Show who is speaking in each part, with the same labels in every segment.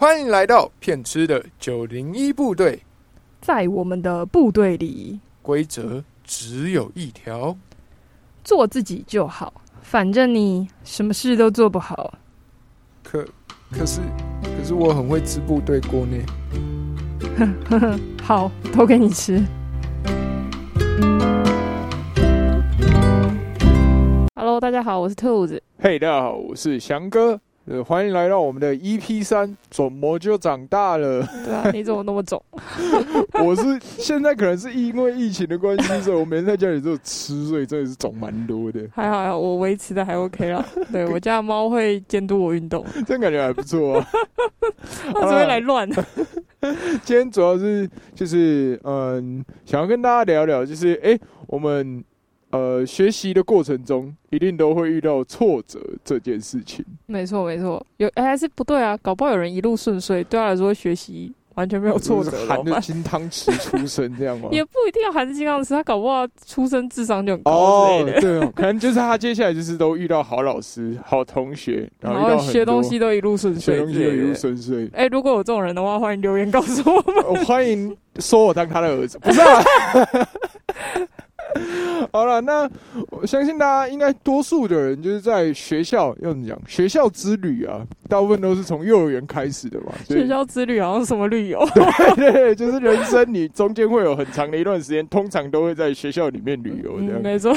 Speaker 1: 欢迎来到骗吃的九零一部队，
Speaker 2: 在我们的部队里，
Speaker 1: 规则只有一条，
Speaker 2: 做自己就好，反正你什么事都做不好。
Speaker 1: 可可是可是我很会吃部队锅呢。
Speaker 2: 好，都给你吃。Hello，大家好，我是兔子。
Speaker 1: 嘿，大家好，我是翔哥。呃，欢迎来到我们的 EP 三，怎么就长大了？
Speaker 2: 对啊，你怎么那么肿？
Speaker 1: 我是现在可能是因为疫情的关系，所以我每天在家里都有吃，所以真的是肿蛮多的。
Speaker 2: 还好，还好，我维持的还 OK 啦。对我家的猫会监督我运动，
Speaker 1: 这样感觉还不错啊。
Speaker 2: 它只会来乱。
Speaker 1: 今天主要是就是嗯，想要跟大家聊聊，就是哎，我们。呃，学习的过程中一定都会遇到挫折这件事情。
Speaker 2: 没错，没错，有还是不对啊？搞不好有人一路顺遂，对他来说学习完全没有挫折，
Speaker 1: 含着金汤匙出生这样吗？
Speaker 2: 也不一定要含着金汤匙，他搞不好出生智商就很高哦，
Speaker 1: 对，可能就是他接下来就是都遇到好老师、好同学，然
Speaker 2: 后学东西都一路顺遂，
Speaker 1: 学东西都一路顺遂。
Speaker 2: 哎，如果有这种人的话，欢迎留言告诉我们。
Speaker 1: 欢迎说我当他的儿子，不是？啊。好了，那我相信大家应该多数的人就是在学校要怎么讲？学校之旅啊，大部分都是从幼儿园开始的嘛。
Speaker 2: 学校之旅好像什么旅游？
Speaker 1: 对对，就是人生你中间会有很长的一段时间，通常都会在学校里面旅游的。
Speaker 2: 没错，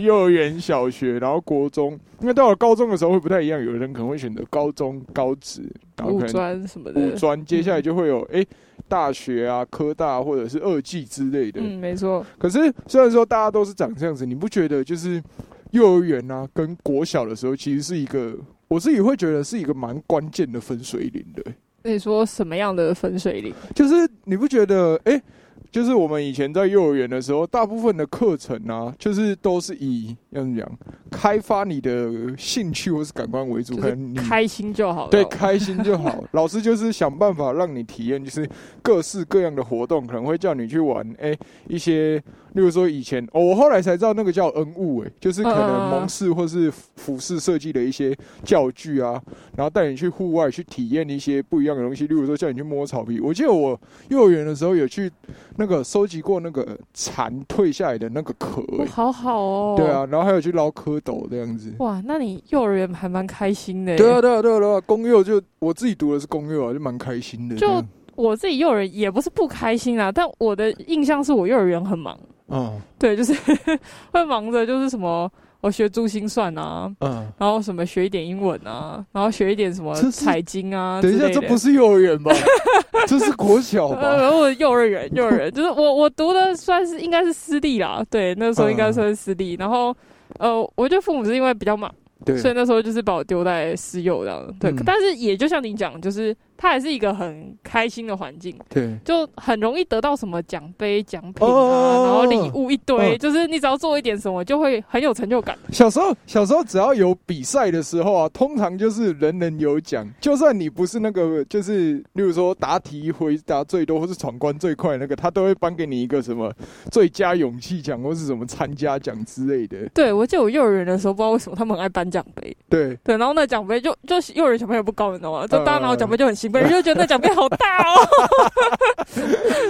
Speaker 1: 幼儿园、小学，然后国中，因为到了高中的时候会不太一样，有人可能会选择高中、高职，然后
Speaker 2: 五专什么的。
Speaker 1: 五专接下来就会有哎。大学啊，科大或者是二技之类的，
Speaker 2: 嗯，没错。
Speaker 1: 可是虽然说大家都是长这样子，你不觉得就是幼儿园啊跟国小的时候，其实是一个我自己会觉得是一个蛮关键的分水岭的。
Speaker 2: 你说什么样的分水岭？
Speaker 1: 就是你不觉得哎？就是我们以前在幼儿园的时候，大部分的课程啊，就是都是以要怎么讲，开发你的兴趣或是感官为主，可能你
Speaker 2: 开心就好。
Speaker 1: 对，开心就好。老师就是想办法让你体验，就是各式各样的活动，可能会叫你去玩，哎，一些。例如说以前哦，我后来才知道那个叫恩物哎，就是可能蒙氏或是服饰设计的一些教具啊，然后带你去户外去体验一些不一样的东西。例如说叫你去摸草皮，我记得我幼儿园的时候有去那个收集过那个蝉蜕下来的那个壳，
Speaker 2: 好好哦。
Speaker 1: 对啊，然后还有去捞蝌蚪这样子。
Speaker 2: 哇，那你幼儿园还蛮开心的。
Speaker 1: 对啊，对啊，对啊，对啊，公幼就我自己读的是公幼啊，就蛮开心的。
Speaker 2: 就我自己幼儿园也不是不开心啊，但我的印象是我幼儿园很忙。嗯，对，就是 会忙着，就是什么，我学珠心算啊，嗯，然后什么学一点英文啊，然后学一点什么财经啊。
Speaker 1: 等一下，这不是幼儿园吧？这是国小吧？
Speaker 2: 然后幼儿园，幼儿园就是我我读的算是应该是私立啦，对，那时候应该算是私立。然后呃，我觉得父母是因为比较忙，对，所以那时候就是把我丢在私幼这样。对，但是也就像你讲，就是。它还是一个很开心的环境，
Speaker 1: 对，
Speaker 2: 就很容易得到什么奖杯、奖品啊，然后礼物一堆，就是你只要做一点什么，就会很有成就感。
Speaker 1: 小时候，小时候只要有比赛的时候啊，通常就是人人有奖，就算你不是那个，就是例如说答题回答最多或是闯关最快那个，他都会颁给你一个什么最佳勇气奖或是什么参加奖之类的。
Speaker 2: 对，我记得我幼儿园的时候，不知道为什么他们很爱颁奖杯。
Speaker 1: 对
Speaker 2: 对，然后那奖杯就就幼儿园小朋友不高，你知道吗？就大家拿奖杯就很兴。本人就觉得那奖杯好大哦，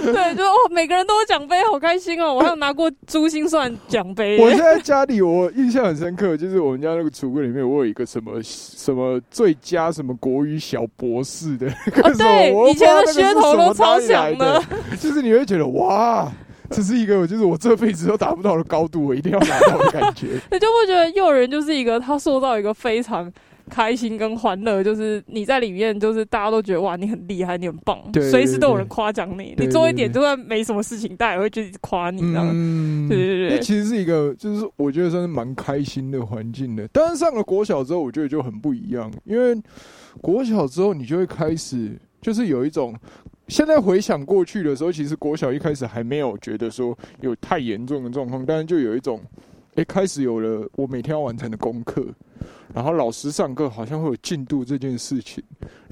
Speaker 2: 对，就哦，每个人都有奖杯，好开心哦！我还有拿过珠心算奖杯。
Speaker 1: 我现在家里我印象很深刻，就是我们家那个橱柜里面，我有一个什么什么最佳什么国语小博士的。
Speaker 2: 对，以前的噱头都超强的，
Speaker 1: 就是你会觉得哇，这是一个就是我这辈子都达不到的高度，我一定要拿到的感觉。
Speaker 2: 你就会觉得幼儿园就是一个他塑造一个非常。开心跟欢乐，就是你在里面，就是大家都觉得哇，你很厉害，你很棒，随时都有人夸奖你。你做一点，就算没什么事情，大家也会就夸你这样。对对对，
Speaker 1: 其实是一个，就是我觉得算是蛮开心的环境的。但是上了国小之后，我觉得就很不一样，因为国小之后，你就会开始，就是有一种，现在回想过去的时候，其实国小一开始还没有觉得说有太严重的状况，但是就有一种，哎，开始有了我每天要完成的功课。然后老师上课好像会有进度这件事情，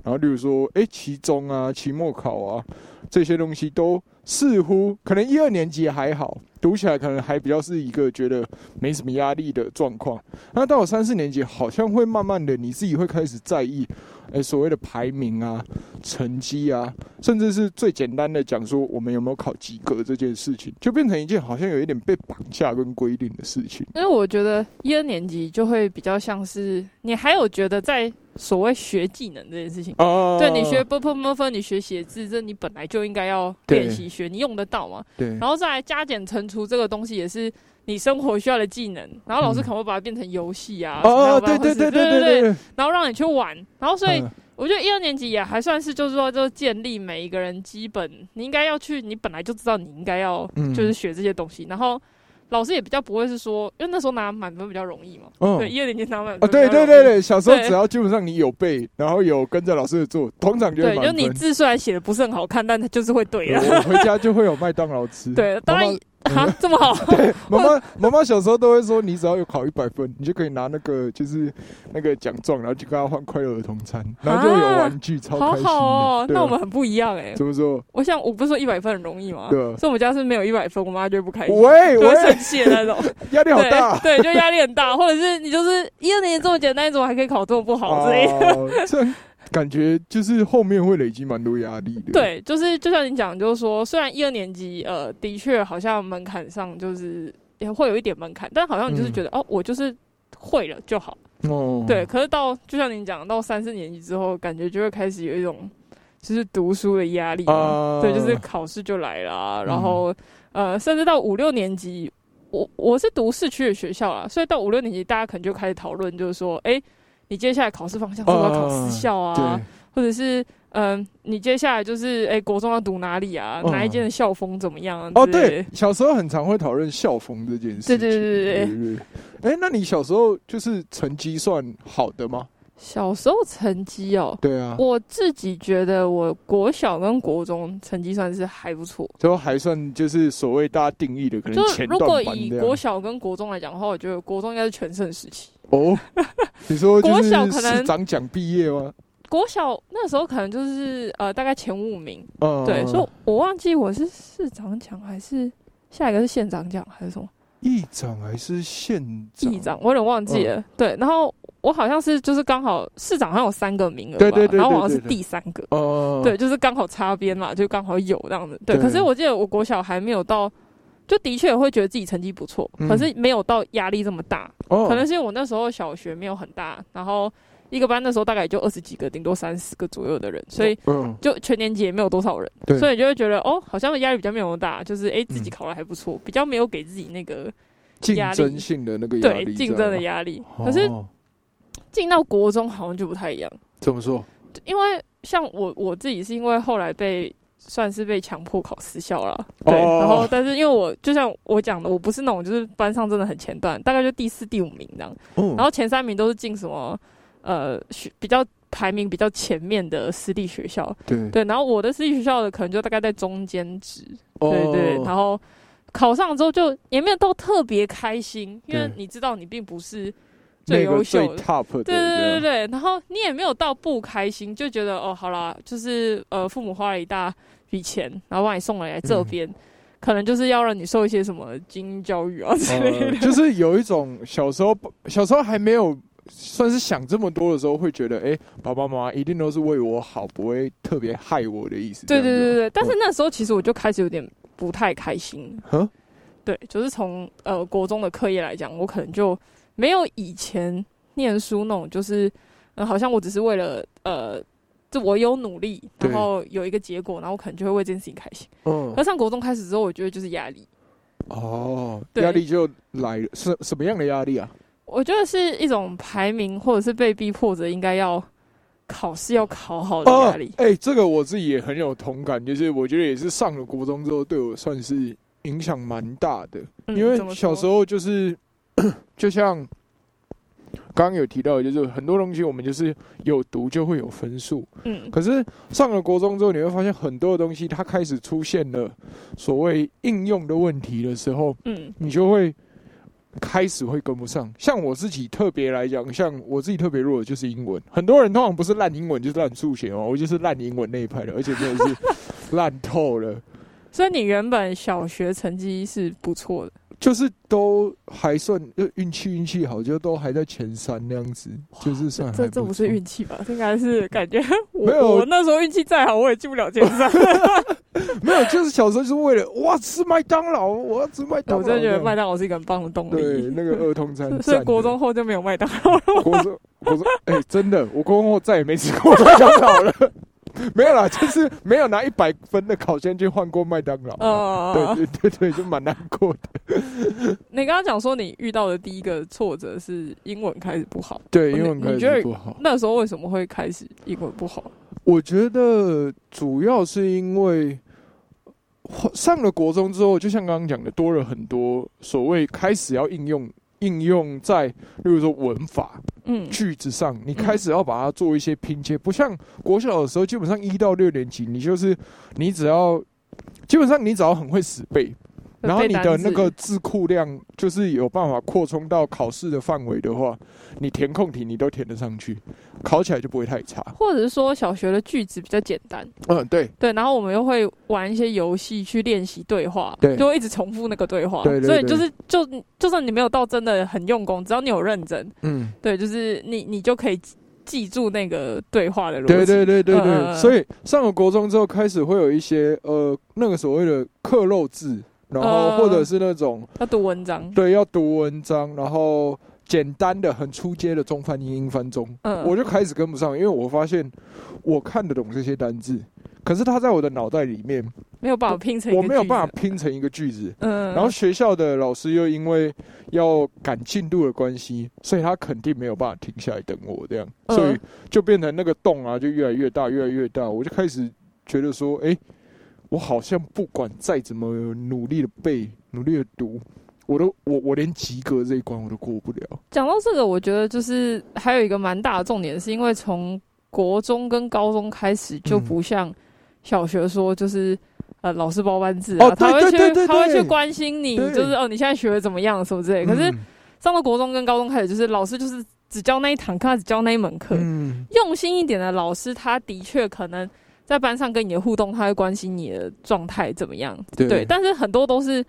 Speaker 1: 然后例如说，哎，期中啊、期末考啊这些东西都似乎可能一二年级还好，读起来可能还比较是一个觉得没什么压力的状况。那到了三四年级，好像会慢慢的你自己会开始在意，哎，所谓的排名啊、成绩啊，甚至是最简单的讲说我们有没有考及格这件事情，就变成一件好像有一点被绑架跟规定的事情。
Speaker 2: 因为我觉得一二年级就会比较像是你还有觉得在所谓学技能这件事情，哦，对你学 b p m f，你学写字，这你本来就应该要练习学，你用得到嘛？
Speaker 1: 对，
Speaker 2: 然后再来加减乘除这个东西也是。你生活需要的技能，然后老师可能会把它变成游戏啊，
Speaker 1: 哦，对对对对对对，
Speaker 2: 然后让你去玩，然后所以我觉得一二年级也还算是就是说，就建立每一个人基本，你应该要去，你本来就知道你应该要就是学这些东西，然后老师也比较不会是说，因为那时候拿满分比较容易嘛，对，一二年级拿满分，
Speaker 1: 对对对对，小时候只要基本上你有背，然后有跟着老师做，通常就
Speaker 2: 对，就你字虽然写的不是很好看，但它就是会对啊，
Speaker 1: 回家就会有麦当劳吃，
Speaker 2: 对，当然。啊，这么好！
Speaker 1: 对，妈妈妈妈小时候都会说，你只要有考一百分，你就可以拿那个就是那个奖状，然后去跟他换快乐儿童餐，然后就有玩具，超开心
Speaker 2: 哦。那我们很不一样哎。
Speaker 1: 怎么说？
Speaker 2: 我想我不是说一百分很容易吗？
Speaker 1: 对。
Speaker 2: 所以我们家是没有一百分，我妈就不开心，
Speaker 1: 喂，
Speaker 2: 会生气的那种，
Speaker 1: 压力好大。
Speaker 2: 对，就压力很大，或者是你就是一二年级这么简单，你怎么还可以考这么不好之类的？
Speaker 1: 感觉就是后面会累积蛮多压力的。
Speaker 2: 对，就是就像你讲，就是说，虽然一二年级呃，的确好像门槛上就是也会有一点门槛，但好像你就是觉得哦，我就是会了就好。哦。对，可是到就像你讲，到三四年级之后，感觉就会开始有一种就是读书的压力。啊。对，就是考试就来了，然后呃，甚至到五六年级，我我是读市区的学校啊，所以到五六年级，大家可能就开始讨论，就是说，哎。你接下来考试方向是要考私校啊，或者是嗯，你接下来就是哎，国中要读哪里啊？哪一间的校风怎么样？
Speaker 1: 啊哦，对，小时候很常会讨论校风这件事。
Speaker 2: 对对对对
Speaker 1: 对。哎，那你小时候就是成绩算好的吗？
Speaker 2: 小时候成绩哦，
Speaker 1: 对啊，
Speaker 2: 我自己觉得我国小跟国中成绩算是还不错，
Speaker 1: 都还算就是所谓大家定义的可能前
Speaker 2: 段如果以国小跟国中来讲的话，我觉得国中应该是全盛时期。
Speaker 1: 哦，你说国小可能长奖毕业吗？
Speaker 2: 国小那时候可能就是呃，大概前五名。嗯，对，所以我忘记我是市长奖还是下一个是县长奖还是什么？
Speaker 1: 议长还是县长？
Speaker 2: 议长，我有点忘记了。对，然后我好像是就是刚好市长好像有三个名额，
Speaker 1: 对对对，
Speaker 2: 然后我好像是第三个。哦，对，就是刚好擦边嘛，就刚好有这样子。对，可是我记得我国小还没有到。就的确会觉得自己成绩不错，可是没有到压力这么大。可能是因为我那时候小学没有很大，然后一个班那时候大概也就二十几个，顶多三十个左右的人，所以就全年级也没有多少人，所以就会觉得哦，好像压力比较没有那么大，就是哎自己考的还不错，比较没有给自己那个
Speaker 1: 竞争性的那个压
Speaker 2: 力，竞争的压力。可是进到国中好像就不太一样。
Speaker 1: 怎么说？
Speaker 2: 因为像我我自己是因为后来被。算是被强迫考私校了，对。然后，但是因为我就像我讲的，我不是那种就是班上真的很前段，大概就第四、第五名这样。然后前三名都是进什么呃学比较排名比较前面的私立学校，
Speaker 1: 对
Speaker 2: 对。然后我的私立学校的可能就大概在中间值，对对。然后考上之后就也没有到特别开心，因为你知道你并不是。最优秀，对对对对然后你也没有到不开心，就觉得哦，好啦，就是呃，父母花了一大笔钱，然后把你送来这边，可能就是要让你受一些什么精英教育啊之类的。
Speaker 1: 就是有一种小时候，小时候还没有算是想这么多的时候，会觉得哎，爸爸妈妈一定都是为我好，不会特别害我的意思。
Speaker 2: 对对对对，但是那时候其实我就开始有点不太开心。对，就是从呃国中的课业来讲，我可能就。没有以前念书那种，就是，呃，好像我只是为了，呃，就我有努力，然后有一个结果，然后我可能就会为这件事情开心。嗯。而上国中开始之后，我觉得就是压力。
Speaker 1: 哦。压力就来了，是什么样的压力啊？
Speaker 2: 我觉得是一种排名，或者是被逼迫着应该要考试要考好的压力。
Speaker 1: 哎，这个我自己也很有同感，就是我觉得也是上了国中之后，对我算是影响蛮大的，因为小时候就是。就像刚刚有提到，就是很多东西我们就是有读就会有分数，嗯，可是上了国中之后，你会发现很多的东西它开始出现了所谓应用的问题的时候，嗯，你就会开始会跟不上。像我自己特别来讲，像我自己特别弱的就是英文，很多人通常不是烂英文就是烂数学哦，我就是烂英文那一派的，而且真的是烂透了。
Speaker 2: 所以你原本小学成绩是不错的。
Speaker 1: 就是都还算运气运气好，就都还在前三那样子，就是算
Speaker 2: 这这不是运气吧？应该是感觉
Speaker 1: 没有。
Speaker 2: 我那时候运气再好，我也进不了前三。
Speaker 1: 没有，就是小时候就是为了哇吃麦当劳，我要吃麦当劳。
Speaker 2: 我真的觉得麦当劳是一个很棒的动力。
Speaker 1: 对，那个儿童餐。
Speaker 2: 所以国中后就没有麦当劳了。
Speaker 1: 国中，国中，哎，真的，我国中后再也没吃过麦当劳了。没有啦，就是没有拿一百分的考卷去换过麦当劳。哦，对对对对，就蛮难过的。
Speaker 2: 你刚刚讲说你遇到的第一个挫折是英文开始不好。
Speaker 1: 对，英文开始不好。
Speaker 2: 那时候为什么会开始英文不好？
Speaker 1: 我觉得主要是因为上了国中之后，就像刚刚讲的，多了很多所谓开始要应用。应用在，例如说文法、嗯句子上，你开始要把它做一些拼接，不像国小的时候，基本上一到六年级，你就是你只要，基本上你只要很会死背。然后你的那个字库量就是有办法扩充到考试的范围的话，你填空题你都填得上去，考起来就不会太差。
Speaker 2: 或者是说小学的句子比较简单，
Speaker 1: 嗯，对
Speaker 2: 对。然后我们又会玩一些游戏去练习对话，
Speaker 1: 对，
Speaker 2: 就会一直重复那个对话。
Speaker 1: 对，
Speaker 2: 所以就是就就算你没有到真的很用功，只要你有认真，嗯，对，就是你你就可以记住那个对话的逻辑。
Speaker 1: 对对对对对。所以上了国中之后，开始会有一些呃那个所谓的刻漏字。然后或者是那种
Speaker 2: 要读文章，
Speaker 1: 对，要读文章，然后简单的、很出街的中翻英、英翻中，嗯，我就开始跟不上，因为我发现我看得懂这些单字，可是它在我的脑袋里面
Speaker 2: 没有办法拼成，
Speaker 1: 我没有办法拼成一个句子，嗯，然后学校的老师又因为要赶进度的关系，所以他肯定没有办法停下来等我，这样，所以就变成那个洞啊，就越来越大，越来越大，我就开始觉得说，哎。我好像不管再怎么努力的背、努力的读，我都我我连及格这一关我都过不了。
Speaker 2: 讲到这个，我觉得就是还有一个蛮大的重点，是因为从国中跟高中开始就不像小学说，就是呃老师包班制啊，他会去他会去关心你，就是哦你现在学的怎么样什么之类。可是上到国中跟高中开始，就是老师就是只教那一堂课，只教那一门课。用心一点的老师，他的确可能。在班上跟你的互动，他会关心你的状态怎么样？对，但是很多都是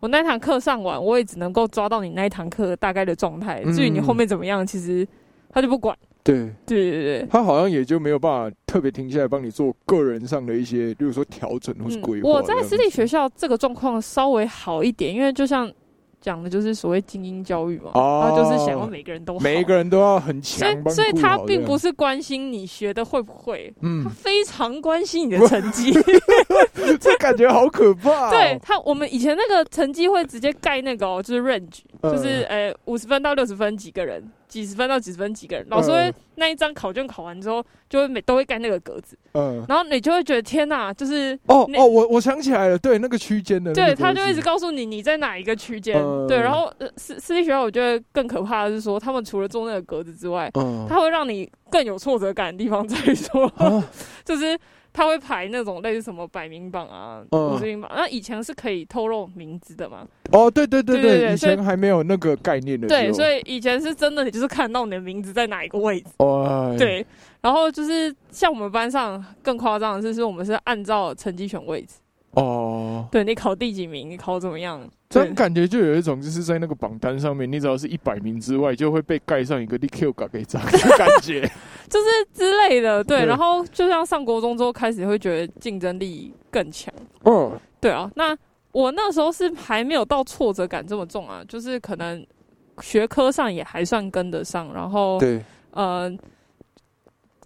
Speaker 2: 我那堂课上完，我也只能够抓到你那一堂课大概的状态。至于你后面怎么样，其实他就不管。
Speaker 1: 对，
Speaker 2: 对对对，
Speaker 1: 他好像也就没有办法特别停下来帮你做个人上的一些，比如说调整或是规划。
Speaker 2: 我在私立学校这个状况稍微好一点，因为就像。讲的就是所谓精英教育嘛，他就是想要每个人都
Speaker 1: 每一个人都要很强，
Speaker 2: 所以所以他并不是关心你学的会不会，嗯，他非常关心你的成绩，
Speaker 1: 这感觉好可怕。
Speaker 2: 对他，我们以前那个成绩会直接盖那个，就是 range，就是呃五十分到六十分几个人。几十分到几十分几个人，老师会那一张考卷考完之后，就会每都会盖那个格子，嗯，然后你就会觉得天哪，就是
Speaker 1: 哦哦，我我想起来了，对，那个区间的，
Speaker 2: 对，他就一直告诉你你在哪一个区间，对，然后私私立学校我觉得更可怕的是说，他们除了做那个格子之外，嗯，他会让你更有挫折感的地方在于说，就是。他会排那种类似什么百名榜啊、五十名榜，那以前是可以透露名字的嘛？
Speaker 1: 哦，对对对对，以前还没有那个概念的。
Speaker 2: 对，所以以前是真的，你就是看到你的名字在哪一个位置。哦。对，然后就是像我们班上更夸张的是，是我们是按照成绩选位置。哦，对你考第几名，你考怎么样？
Speaker 1: 这种感觉就有一种，就是在那个榜单上面，你只要是一百名之外，就会被盖上一个 “DQ” 嘎给章的感觉，
Speaker 2: 就是之类的。对，然后就像上国中之后开始会觉得竞争力更强。嗯，对啊。那我那时候是还没有到挫折感这么重啊，就是可能学科上也还算跟得上，然后
Speaker 1: 对，
Speaker 2: 呃。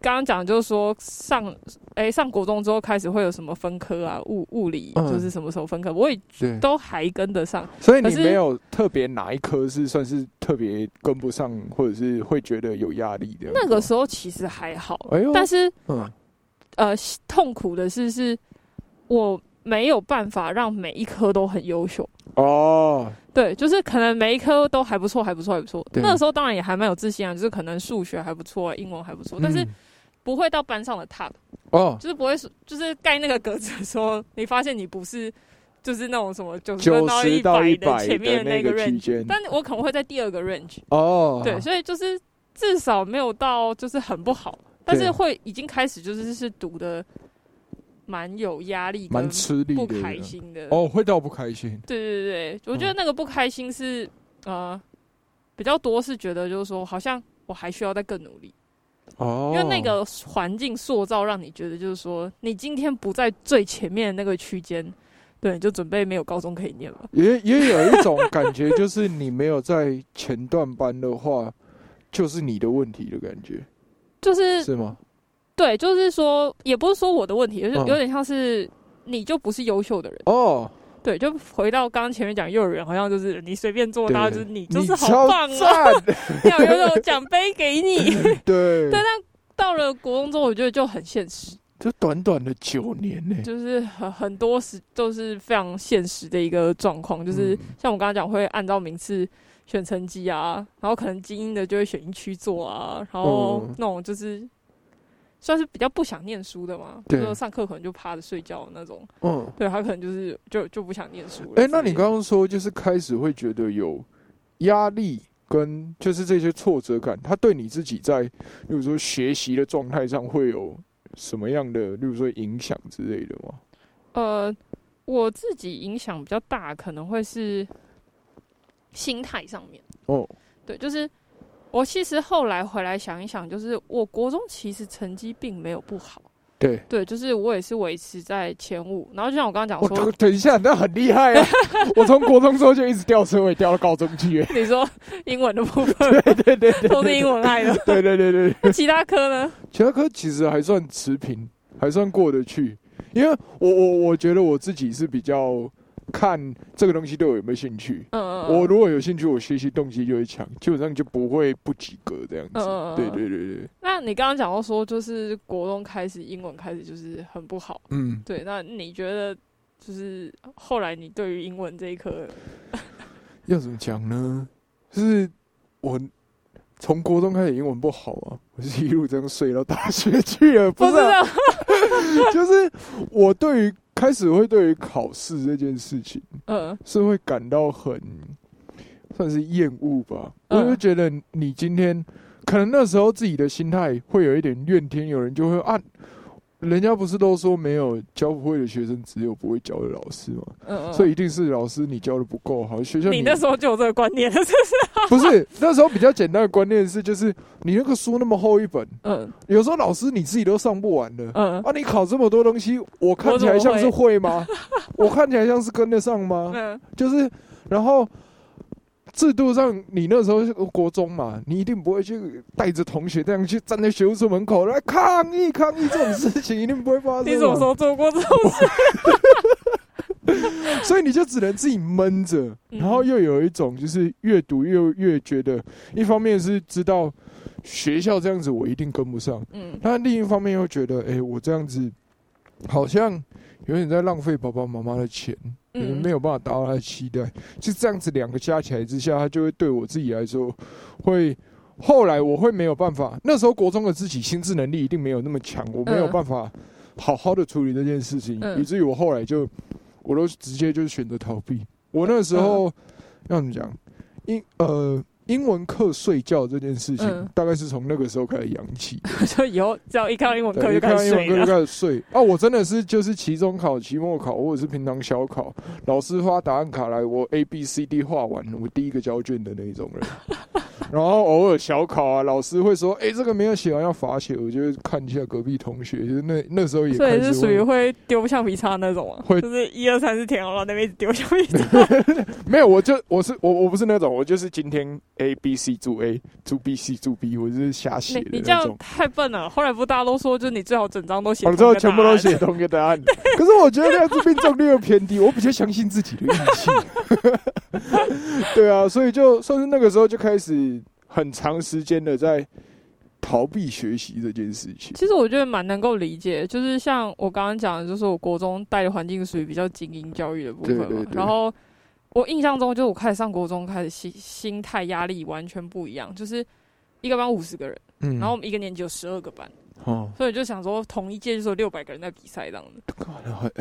Speaker 2: 刚刚讲就是说上哎上国中之后开始会有什么分科啊物物理就是什么时候分科我也都还跟得上，
Speaker 1: 所以你没有特别哪一科是算是特别跟不上或者是会觉得有压力的。
Speaker 2: 那个时候其实还好，但是嗯呃痛苦的是是我没有办法让每一科都很优秀哦。对，就是可能每一科都还不错，还不错，还不错。那个时候当然也还蛮有自信啊，就是可能数学还不错，英文还不错，但是。不会到班上的 top 哦，就是不会说，就是盖那个格子的时候，你发现你不是，就是那种什么九十到一百的前面的那个 range，但我可能会在第二个 range 哦，对，所以就是至少没有到就是很不好，但是会已经开始就是是读的蛮有压力、
Speaker 1: 蛮吃力、
Speaker 2: 不开心的。
Speaker 1: 哦，会到不开心。
Speaker 2: 对对对，我觉得那个不开心是呃比较多，是觉得就是说，好像我还需要再更努力。哦，因为那个环境塑造，让你觉得就是说，你今天不在最前面的那个区间，对，就准备没有高中可以念了。
Speaker 1: 也也有一种感觉，就是你没有在前段班的话，就是你的问题的感觉。
Speaker 2: 就是
Speaker 1: 是吗？
Speaker 2: 对，就是说，也不是说我的问题，就是有点像是你就不是优秀的人哦。对，就回到刚刚前面讲幼儿园，好像就是你随便做，到，就是你就是好棒啊，要有种奖杯给你。
Speaker 1: 对，对，
Speaker 2: 但到了国中之后，我觉得就很现实。
Speaker 1: 就短短的九年呢，
Speaker 2: 就是很很多时都是非常现实的一个状况，就是像我刚刚讲，会按照名次选成绩啊，然后可能精英的就会选一区做啊，然后那种就是。算是比较不想念书的嘛，就说上课可能就趴着睡觉那种。嗯，对他可能就是就就不想念书。
Speaker 1: 哎，那你刚刚说就是开始会觉得有压力跟就是这些挫折感，他对你自己在，例如说学习的状态上会有什么样的，例如说影响之类的吗？
Speaker 2: 呃，我自己影响比较大，可能会是心态上面。哦，对，就是。我其实后来回来想一想，就是我国中其实成绩并没有不好，
Speaker 1: 对
Speaker 2: 对，就是我也是维持在前五。然后就像我刚刚讲说，
Speaker 1: 等一下，那很厉害啊！我从国中之后就一直掉车位，掉到高中去。
Speaker 2: 你说英文的部分，
Speaker 1: 对对对，
Speaker 2: 都是英文爱的。
Speaker 1: 对对对对，
Speaker 2: 其他科呢？
Speaker 1: 其他科其实还算持平，还算过得去。因为我我我觉得我自己是比较。看这个东西对我有没有兴趣。嗯嗯。我如果有兴趣，我学习动机就会强，基本上就不会不及格这样子。嗯嗯对对对对。
Speaker 2: 那你刚刚讲到说，就是国中开始英文开始就是很不好。嗯。对，那你觉得就是后来你对于英文这一科
Speaker 1: 要怎么讲呢？就是我从国中开始英文不好啊，我是一路这样睡到大学去了。不是。就是我对于。开始会对于考试这件事情，嗯，是会感到很算是厌恶吧。我就觉得你今天可能那时候自己的心态会有一点怨天尤人，就会啊。人家不是都说没有教不会的学生，只有不会教的老师吗？嗯嗯。所以一定是老师你教的不够好。学校
Speaker 2: 你那时候就有这个观念，是不是？
Speaker 1: 不是，那时候比较简单的观念是，就是你那个书那么厚一本，嗯，有时候老师你自己都上不完的，嗯啊，你考这么多东西，我看起来像是会吗？我看起来像是跟得上吗？嗯，就是，然后。制度上，你那时候是国中嘛，你一定不会去带着同学这样去站在学务处门口来抗议抗议这种事情，一定不会发生。
Speaker 2: 你什么时候做过这种事？
Speaker 1: 所以你就只能自己闷着，然后又有一种就是越读越越觉得，一方面是知道学校这样子我一定跟不上，嗯，但另一方面又觉得，哎，我这样子好像有点在浪费爸爸妈妈的钱。没有办法达到他的期待，就这样子两个加起来之下，他就会对我自己来说，会后来我会没有办法。那时候国中的自己心智能力一定没有那么强，我没有办法好好的处理这件事情，以至于我后来就我都直接就是选择逃避。我那时候要怎么讲？因呃。英文课睡觉这件事情，大概是从那个时候开始养起。
Speaker 2: 就以后只要一看到英文课就开始睡。
Speaker 1: 就开始睡。啊，我真的是就是期中考、期末考或者是平常小考，老师发答案卡来，我 A B C D 画完，我第一个交卷的那一种人。然后偶尔小考啊，老师会说：“哎，这个没有写完要罚写。”我就看一下隔壁同学，就是那那时候也
Speaker 2: 所以是属于会丢橡皮擦那种啊，会就是一二三四填好了，那边丢橡皮擦。
Speaker 1: 没有，我就我是我我不是那种，我就是今天 A B C 组 A 组 B C 组 B，我就是瞎写的
Speaker 2: 你这样太笨了。后来不大家都说，就是你最好整张都写，
Speaker 1: 之后全部都写同一个答案。可是我觉得这样子命中率又偏低，我比较相信自己的运气。对啊，所以就算是那个时候就开始。很长时间的在逃避学习这件事情。
Speaker 2: 其实我觉得蛮能够理解，就是像我刚刚讲的，就是我国中带的环境属于比较精英教育的部分嘛。然后我印象中，就是我开始上国中，开始心心态压力完全不一样。就是一个班五十个人，嗯，然后我们一个年级有十二个班，哦，所以就想说，同一届就是六百个人在比赛这样子。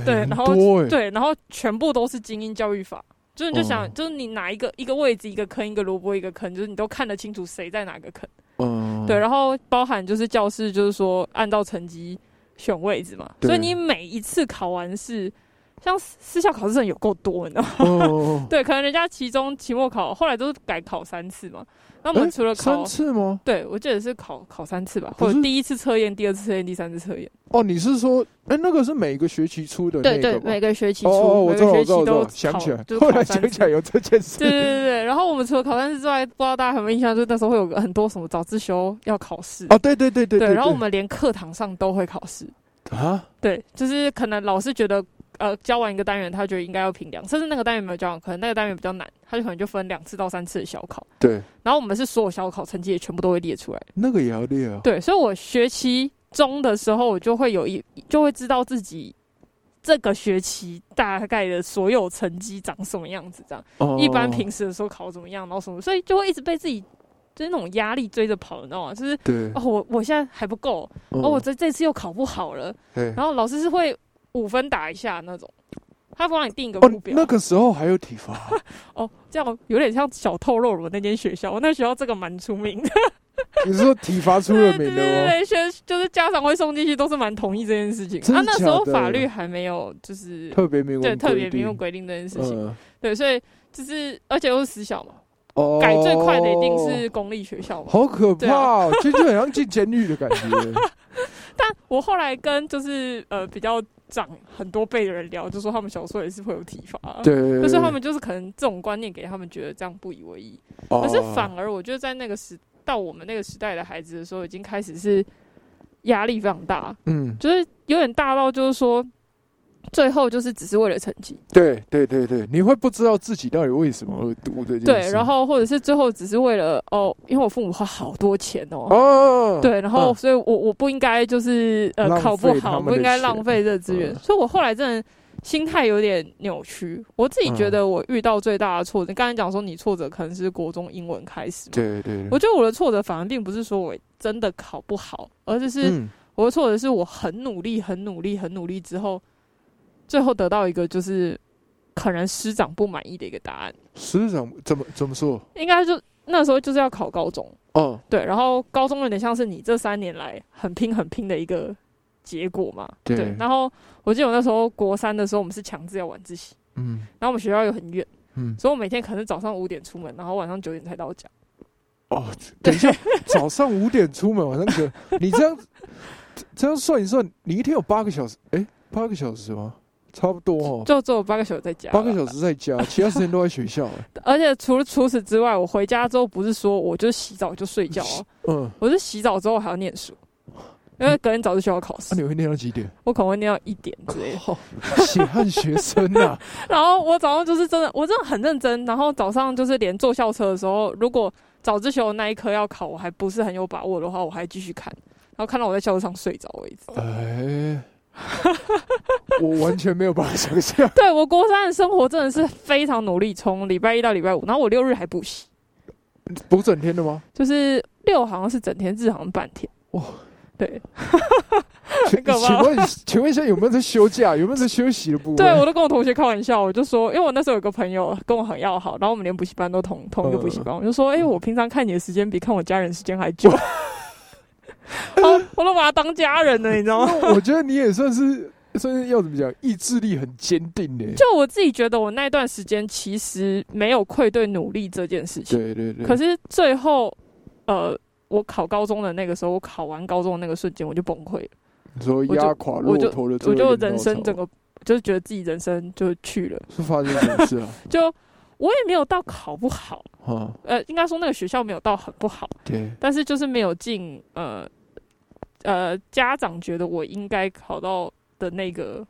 Speaker 2: 对，然后对，然后全部都是精英教育法。就是你就想，就是你哪一个一个位置一个坑，一个萝卜一个坑，就是你都看得清楚谁在哪个坑。嗯，对，然后包含就是教室，就是说按照成绩选位置嘛，所以你每一次考完试，像私校考试有够多，你知道吗？对，可能人家期中、期末考，后来都是改考三次嘛。那我们除了考
Speaker 1: 三次吗？
Speaker 2: 对，我记得是考考三次吧，或者第一次测验、第二次测验、第三次测验。
Speaker 1: 哦，你是说，哎，那个是每个学期出的？
Speaker 2: 对对，每个学期出，每个学期都
Speaker 1: 想起来，就后来想起来有这件事。
Speaker 2: 对对对对。然后我们除了考三次之外，不知道大家有没有印象，就是那时候会有个很多什么早自修要考试。
Speaker 1: 哦，对对对对。
Speaker 2: 对，然后我们连课堂上都会考试啊。对，就是可能老师觉得。呃，教完一个单元，他觉得应该要评量，甚至那个单元没有教完，可能那个单元比较难，他就可能就分两次到三次的小考。
Speaker 1: 对。
Speaker 2: 然后我们是所有小考成绩也全部都会列出来。
Speaker 1: 那个也要列啊。
Speaker 2: 对，所以我学期中的时候，我就会有一就会知道自己这个学期大概的所有成绩长什么样子，这样。哦。一般平时的时候考怎么样，然后什么，所以就会一直被自己就是那种压力追着跑，你知道吗？就是对。哦，我我现在还不够，哦，我这这次又考不好了。对。然后老师是会五分打一下那种。他帮你定一个目标。
Speaker 1: 那个时候还有体罚
Speaker 2: 哦，这样有点像小透露我那间学校，我那学校这个蛮出名的。
Speaker 1: 你说体罚出了名的
Speaker 2: 对对对，学就是家长会送进去，都是蛮同意这件事情。他那时候法律还没有就是
Speaker 1: 特别明
Speaker 2: 对特别明文规定这件事情。对，所以就是而且又是私校嘛，哦，改最快的一定是公立学校嘛。
Speaker 1: 好可怕，其实就很像进监狱的感觉。
Speaker 2: 但我后来跟就是呃比较。长很多辈的人聊，就说他们小时候也是会有体罚，
Speaker 1: 对，
Speaker 2: 就是他们就是可能这种观念给他们觉得这样不以为意，可是反而我觉得在那个时到我们那个时代的孩子的时候，已经开始是压力非常大，嗯，就是有点大到就是说。最后就是只是为了成绩，
Speaker 1: 对对对对，你会不知道自己到底为什么而读的。
Speaker 2: 对，然后或者是最后只是为了哦，因为我父母花好多钱哦，哦，对，然后所以我我不应该就是呃考不好，不应该浪费这资源，所以我后来真的心态有点扭曲。我自己觉得我遇到最大的挫折，刚才讲说你挫折可能是国中英文开始，
Speaker 1: 对对，
Speaker 2: 我觉得我的挫折反而并不是说我真的考不好，而是我的挫折是我很努力、很努力、很努力之后。最后得到一个就是可能师长不满意的一个答案。
Speaker 1: 师长怎么怎么说？
Speaker 2: 应该就那时候就是要考高中哦，对，然后高中有点像是你这三年来很拼很拼的一个结果嘛。对。然后我记得我那时候国三的时候，我们是强制要晚自习，嗯，然后我们学校又很远，嗯，所以我每天可能早上五点出门，然后晚上九点才到家。
Speaker 1: 哦，等一下，早上五点出门，晚上九，你这样这样算一算，你一天有八个小时？哎，八个小时吗？差不多哦，
Speaker 2: 就只有八个小时在家，
Speaker 1: 八个小时在家，其他时间都在学校。
Speaker 2: 而且除了除此之外，我回家之后不是说我就洗澡就睡觉嗯，我是洗澡之后还要念书，因为隔天早自习要考试。
Speaker 1: 那你会念到几点？
Speaker 2: 我可能会念到一点之类
Speaker 1: 的。血汗学生啊！
Speaker 2: 然后我早上就是真的，我真的很认真。然后早上就是连坐校车的时候，如果早自习那一科要考，我还不是很有把握的话，我还继续看，然后看到我在校车上睡着为止。哎。
Speaker 1: 我完全没有办法想象。
Speaker 2: 对我国三的生活真的是非常努力，从礼拜一到礼拜五，然后我六日还补习，
Speaker 1: 补整天的吗？
Speaker 2: 就是六好像是整天，日好像半天。哇，对。
Speaker 1: 请问，请问一下有没有在休假？有没有在休息的部分？
Speaker 2: 对我都跟我同学开玩笑，我就说，因为我那时候有个朋友跟我很要好，然后我们连补习班都同同一个补习班，我就说，哎，我平常看你的时间比看我家人时间还久。好，我都把他当家人了，你知道吗？
Speaker 1: 我觉得你也算是算是要怎么讲，意志力很坚定的。
Speaker 2: 就我自己觉得，我那段时间其实没有愧对努力这件事情。
Speaker 1: 对对对。
Speaker 2: 可是最后，呃，我考高中的那个时候，我考完高中的那个瞬间，我就崩溃了。
Speaker 1: 你说压垮骆驼的，
Speaker 2: 我就人生整个就是觉得自己人生就去了。
Speaker 1: 是发生什么事啊？
Speaker 2: 就。我也没有到考不好，呃，应该说那个学校没有到很不好，
Speaker 1: 对，
Speaker 2: 但是就是没有进，呃，呃，家长觉得我应该考到的那个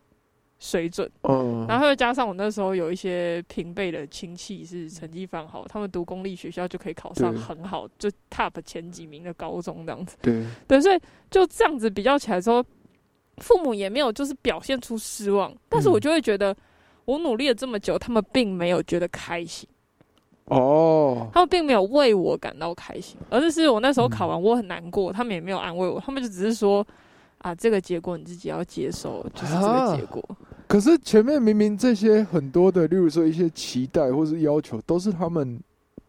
Speaker 2: 水准，嗯，然后又加上我那时候有一些平辈的亲戚是成绩非常好，他们读公立学校就可以考上很好，就 top 前几名的高中这样子，
Speaker 1: 对，
Speaker 2: 对，所以就这样子比较起来说，父母也没有就是表现出失望，但是我就会觉得。我努力了这么久，他们并没有觉得开心哦，他们并没有为我感到开心，而是是我那时候考完我很难过，他们也没有安慰我，他们就只是说啊，这个结果你自己要接受，就是这个结果。
Speaker 1: 可是前面明明这些很多的，例如说一些期待或是要求，都是他们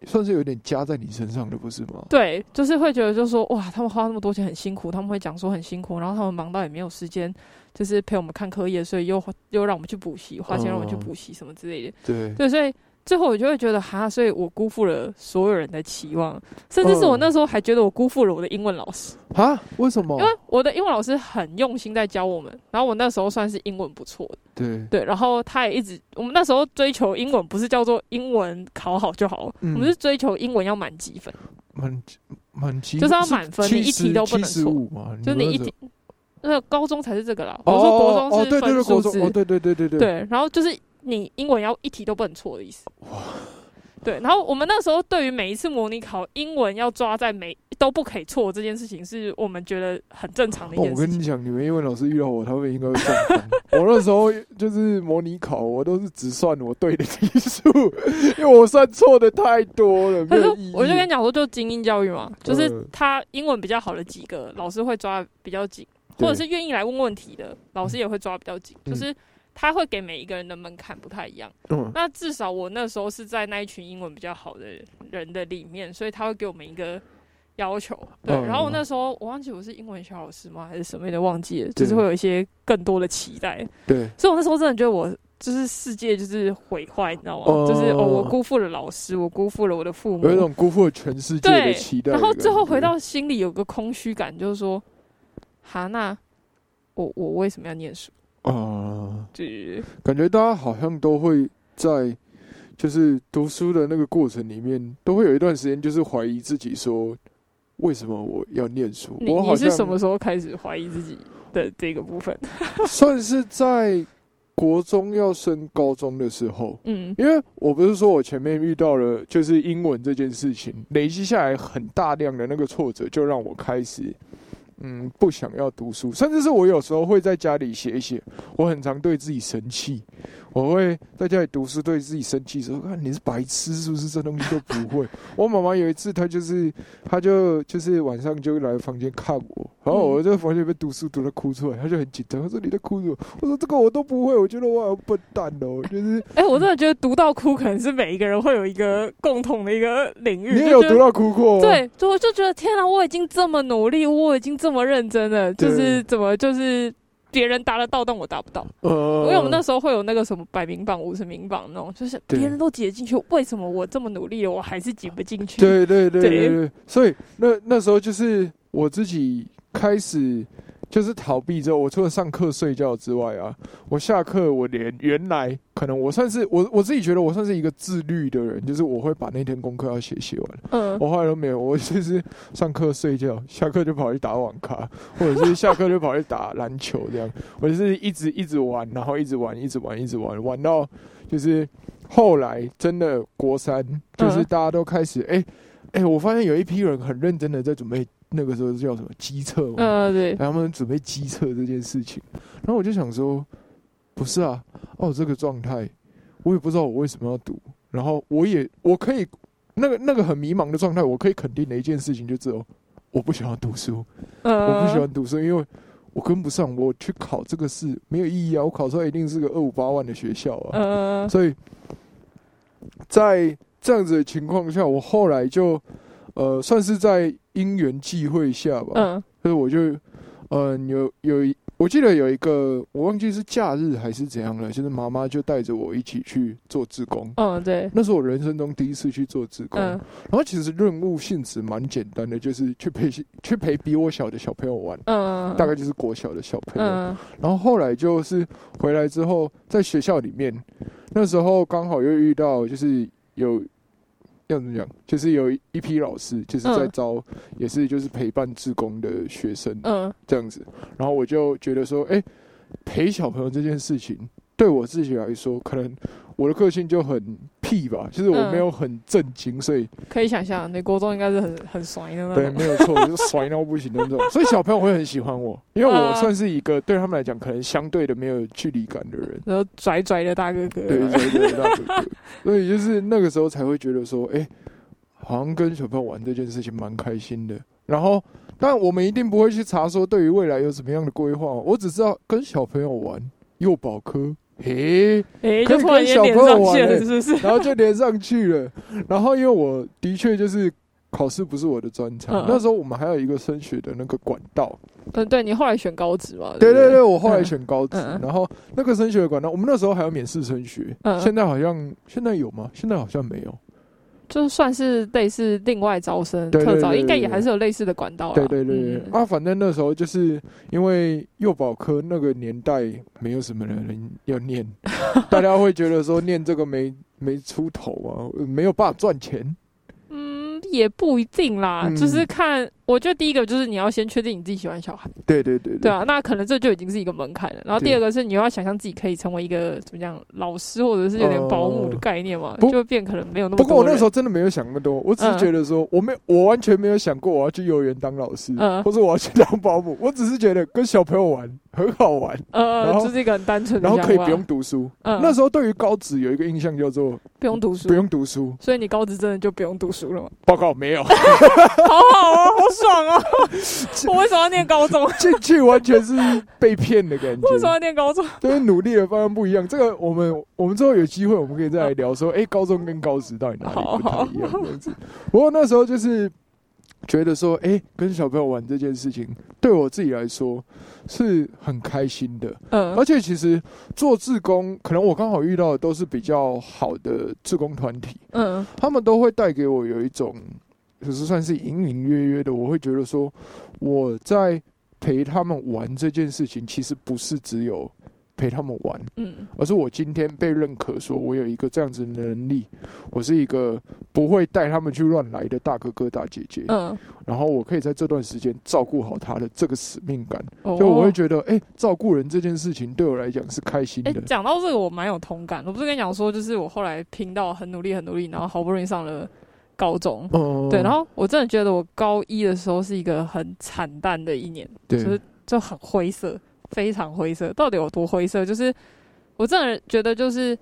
Speaker 1: 算是有点加在你身上的，不是吗？
Speaker 2: 对，就是会觉得，就是说，哇，他们花那么多钱很辛苦，他们会讲说很辛苦，然后他们忙到也没有时间，就是陪我们看课业，所以又又让我们去补习，花钱让我们去补习什么之类的。
Speaker 1: 对，
Speaker 2: 对，所以。最后我就会觉得哈，所以我辜负了所有人的期望，甚至是我那时候还觉得我辜负了我的英文老师。
Speaker 1: 啊？为什么？
Speaker 2: 因为我的英文老师很用心在教我们，然后我那时候算是英文不错的，
Speaker 1: 对。
Speaker 2: 对，然后他也一直，我们那时候追求英文不是叫做英文考好就好，我们是追求英文要满积分，
Speaker 1: 满满积
Speaker 2: 就是要满分，你一题都不能错。就是你一题，那高中才是这个啦，我说国中是分数制，
Speaker 1: 对对对对对。
Speaker 2: 对，然后就是。你英文要一题都不能错的意思。哇，对。然后我们那时候对于每一次模拟考，英文要抓在每都不可以错这件事情，是我们觉得很正常的一件
Speaker 1: 事。我跟你讲，你们英文老师遇到我，他们应该会中我那时候就是模拟考，我都是只算我对的题数，因为我算错的太多了。可是
Speaker 2: 我就跟你讲说，就精英教育嘛，就是他英文比较好的几个老师会抓比较紧，或者是愿意来问问题的老师也会抓比较紧，就是。他会给每一个人的门槛不太一样，嗯，那至少我那时候是在那一群英文比较好的人的里面，所以他会给我们一个要求，对。然后我那时候我忘记我是英文小老师吗，还是什么的忘记了，就是会有一些更多的期待，
Speaker 1: 对。
Speaker 2: 所以我那时候真的觉得我就是世界就是毁坏，你知道吗？就是哦，我辜负了老师，我辜负了我的父母，
Speaker 1: 有一种辜负了全世界的期待。
Speaker 2: 然后最后回到心里有个空虚感，就是说，哈，那我我为什么要念书？啊，对，
Speaker 1: 感觉大家好像都会在，就是读书的那个过程里面，都会有一段时间，就是怀疑自己，说为什么我要念书？
Speaker 2: 我你是什么时候开始怀疑自己的这个部分？
Speaker 1: 算是在国中要升高中的时候，嗯，因为我不是说我前面遇到了就是英文这件事情，累积下来很大量的那个挫折，就让我开始。嗯，不想要读书，甚至是我有时候会在家里写一写。我很常对自己生气，我会在家里读书，对自己生气说：“看你是白痴，是不是这东西都不会？” 我妈妈有一次，她就是，她就就是晚上就来房间看我。然后我在房间里面读书读的哭出来，她就很紧张，她说你在哭什么？我说这个我都不会，我觉得我好笨蛋哦，就是，
Speaker 2: 哎，我真的觉得读到哭可能是每一个人会有一个共同的一个领域。
Speaker 1: 你也有读到哭过？
Speaker 2: 对，就我就觉得天哪，我已经这么努力，我已经这么认真了，就是怎么就是别人达得到，但我达不到。因为我们那时候会有那个什么百名榜、五十名榜那种，就是别人都挤得进去，为什么我这么努力了，我还是挤不进去？
Speaker 1: 对对对对对，所以那那时候就是我自己。开始就是逃避之后，我除了上课睡觉之外啊，我下课我连原来可能我算是我我自己觉得我算是一个自律的人，就是我会把那天功课要写写完。嗯，我后来都没有，我就是上课睡觉，下课就跑去打网咖，或者是下课就跑去打篮球这样。我就是一直一直玩，然后一直玩，一直玩，一直玩，玩到就是后来真的国三，就是大家都开始哎哎，我发现有一批人很认真的在准备。那个时候叫什么机测
Speaker 2: 对。
Speaker 1: 他们准备机测这件事情，然后我就想说，不是啊，哦，这个状态，我也不知道我为什么要读。然后我也我可以那个那个很迷茫的状态，我可以肯定的一件事情就只有我不喜欢读书。嗯，我不喜欢读书，因为我跟不上。我去考这个试没有意义啊！我考出来一定是个二五八万的学校啊。嗯，所以在这样子的情况下，我后来就。呃，算是在因缘际会下吧。嗯，所以我就，嗯，有有一，我记得有一个，我忘记是假日还是怎样了，就是妈妈就带着我一起去做志工。
Speaker 2: 嗯，对，
Speaker 1: 那是我人生中第一次去做志工。嗯，然后其实任务性质蛮简单的，就是去陪去陪比我小的小朋友玩。嗯，大概就是国小的小朋友。嗯，然后后来就是回来之后，在学校里面，那时候刚好又遇到就是有。要怎么讲？就是有一批老师，就是在招，也是就是陪伴志工的学生，嗯，这样子。然后我就觉得说，哎，陪小朋友这件事情，对我自己来说，可能。我的个性就很屁吧，就是我没有很震惊，所以
Speaker 2: 可以想象，你国中应该是很很帅的那种。
Speaker 1: 对，没有错，就是帅到不行的那种。所以小朋友会很喜欢我，因为我算是一个对他们来讲可能相对的没有距离感的人，
Speaker 2: 然后拽拽的大哥哥，
Speaker 1: 对，拽拽的大哥哥。所以就是那个时候才会觉得说，哎，好像跟小朋友玩这件事情蛮开心的。然后，但我们一定不会去查说对于未来有什么样的规划，我只知道跟小朋友玩幼保科。诶
Speaker 2: 诶，就突然间连上线了，是不是？
Speaker 1: 然后就连上去了。然后因为我的确就是考试不是我的专长，那时候我们还有一个升学的那个管道。
Speaker 2: 嗯，对你后来选高职嘛？
Speaker 1: 对对对，我后来选高职。然后那个升学的管道，我们那时候还有免试升学，现在好像现在有吗？现在好像没有。
Speaker 2: 就算是类似另外招生特招，应该也还是有类似的管道。
Speaker 1: 对对对啊，反正那时候就是因为幼保科那个年代没有什么人要念，大家会觉得说念这个没没出头啊，没有办法赚钱。
Speaker 2: 嗯，也不一定啦，就是看。我觉得第一个就是你要先确定你自己喜欢小孩，
Speaker 1: 对对对，
Speaker 2: 对。啊，那可能这就已经是一个门槛了。然后第二个是你要想象自己可以成为一个怎么样老师或者是有点保姆的概念嘛，就变可能没有那么。
Speaker 1: 不过我那时候真的没有想那么多，我只是觉得说我没我完全没有想过我要去幼儿园当老师，嗯。或者我要去当保姆，我只是觉得跟小朋友玩很好玩，
Speaker 2: 呃，就是一个很单纯，
Speaker 1: 然后可以不用读书。嗯。那时候对于高职有一个印象叫做
Speaker 2: 不用读书，
Speaker 1: 不用读书，
Speaker 2: 所以你高职真的就不用读书了吗？
Speaker 1: 报告没有，好
Speaker 2: 好啊，好爽啊！我为什么要念高中？
Speaker 1: 进去完全是被骗的感觉。
Speaker 2: 为什么要念高中？
Speaker 1: 因为努力的方向不一样。这个我们我们之后有机会，我们可以再来聊说，哎，高中跟高职到底哪里不太一样这样子。不过那时候就是觉得说，哎，跟小朋友玩这件事情，对我自己来说是很开心的。嗯，而且其实做志工，可能我刚好遇到的都是比较好的志工团体。嗯，他们都会带给我有一种。可是算是隐隐约约的，我会觉得说，我在陪他们玩这件事情，其实不是只有陪他们玩，嗯，而是我今天被认可，说我有一个这样子的能力，我是一个不会带他们去乱来的大哥哥大姐姐，嗯，然后我可以在这段时间照顾好他的这个使命感，就我会觉得，哎，照顾人这件事情对我来讲是开心的。
Speaker 2: 讲到这个，我蛮有同感。我不是跟你讲说，就是我后来拼到很努力，很努力，然后好不容易上了。高中，对，然后我真的觉得我高一的时候是一个很惨淡的一年，就是就很灰色，非常灰色。到底有多灰色？就是我真的觉得，就是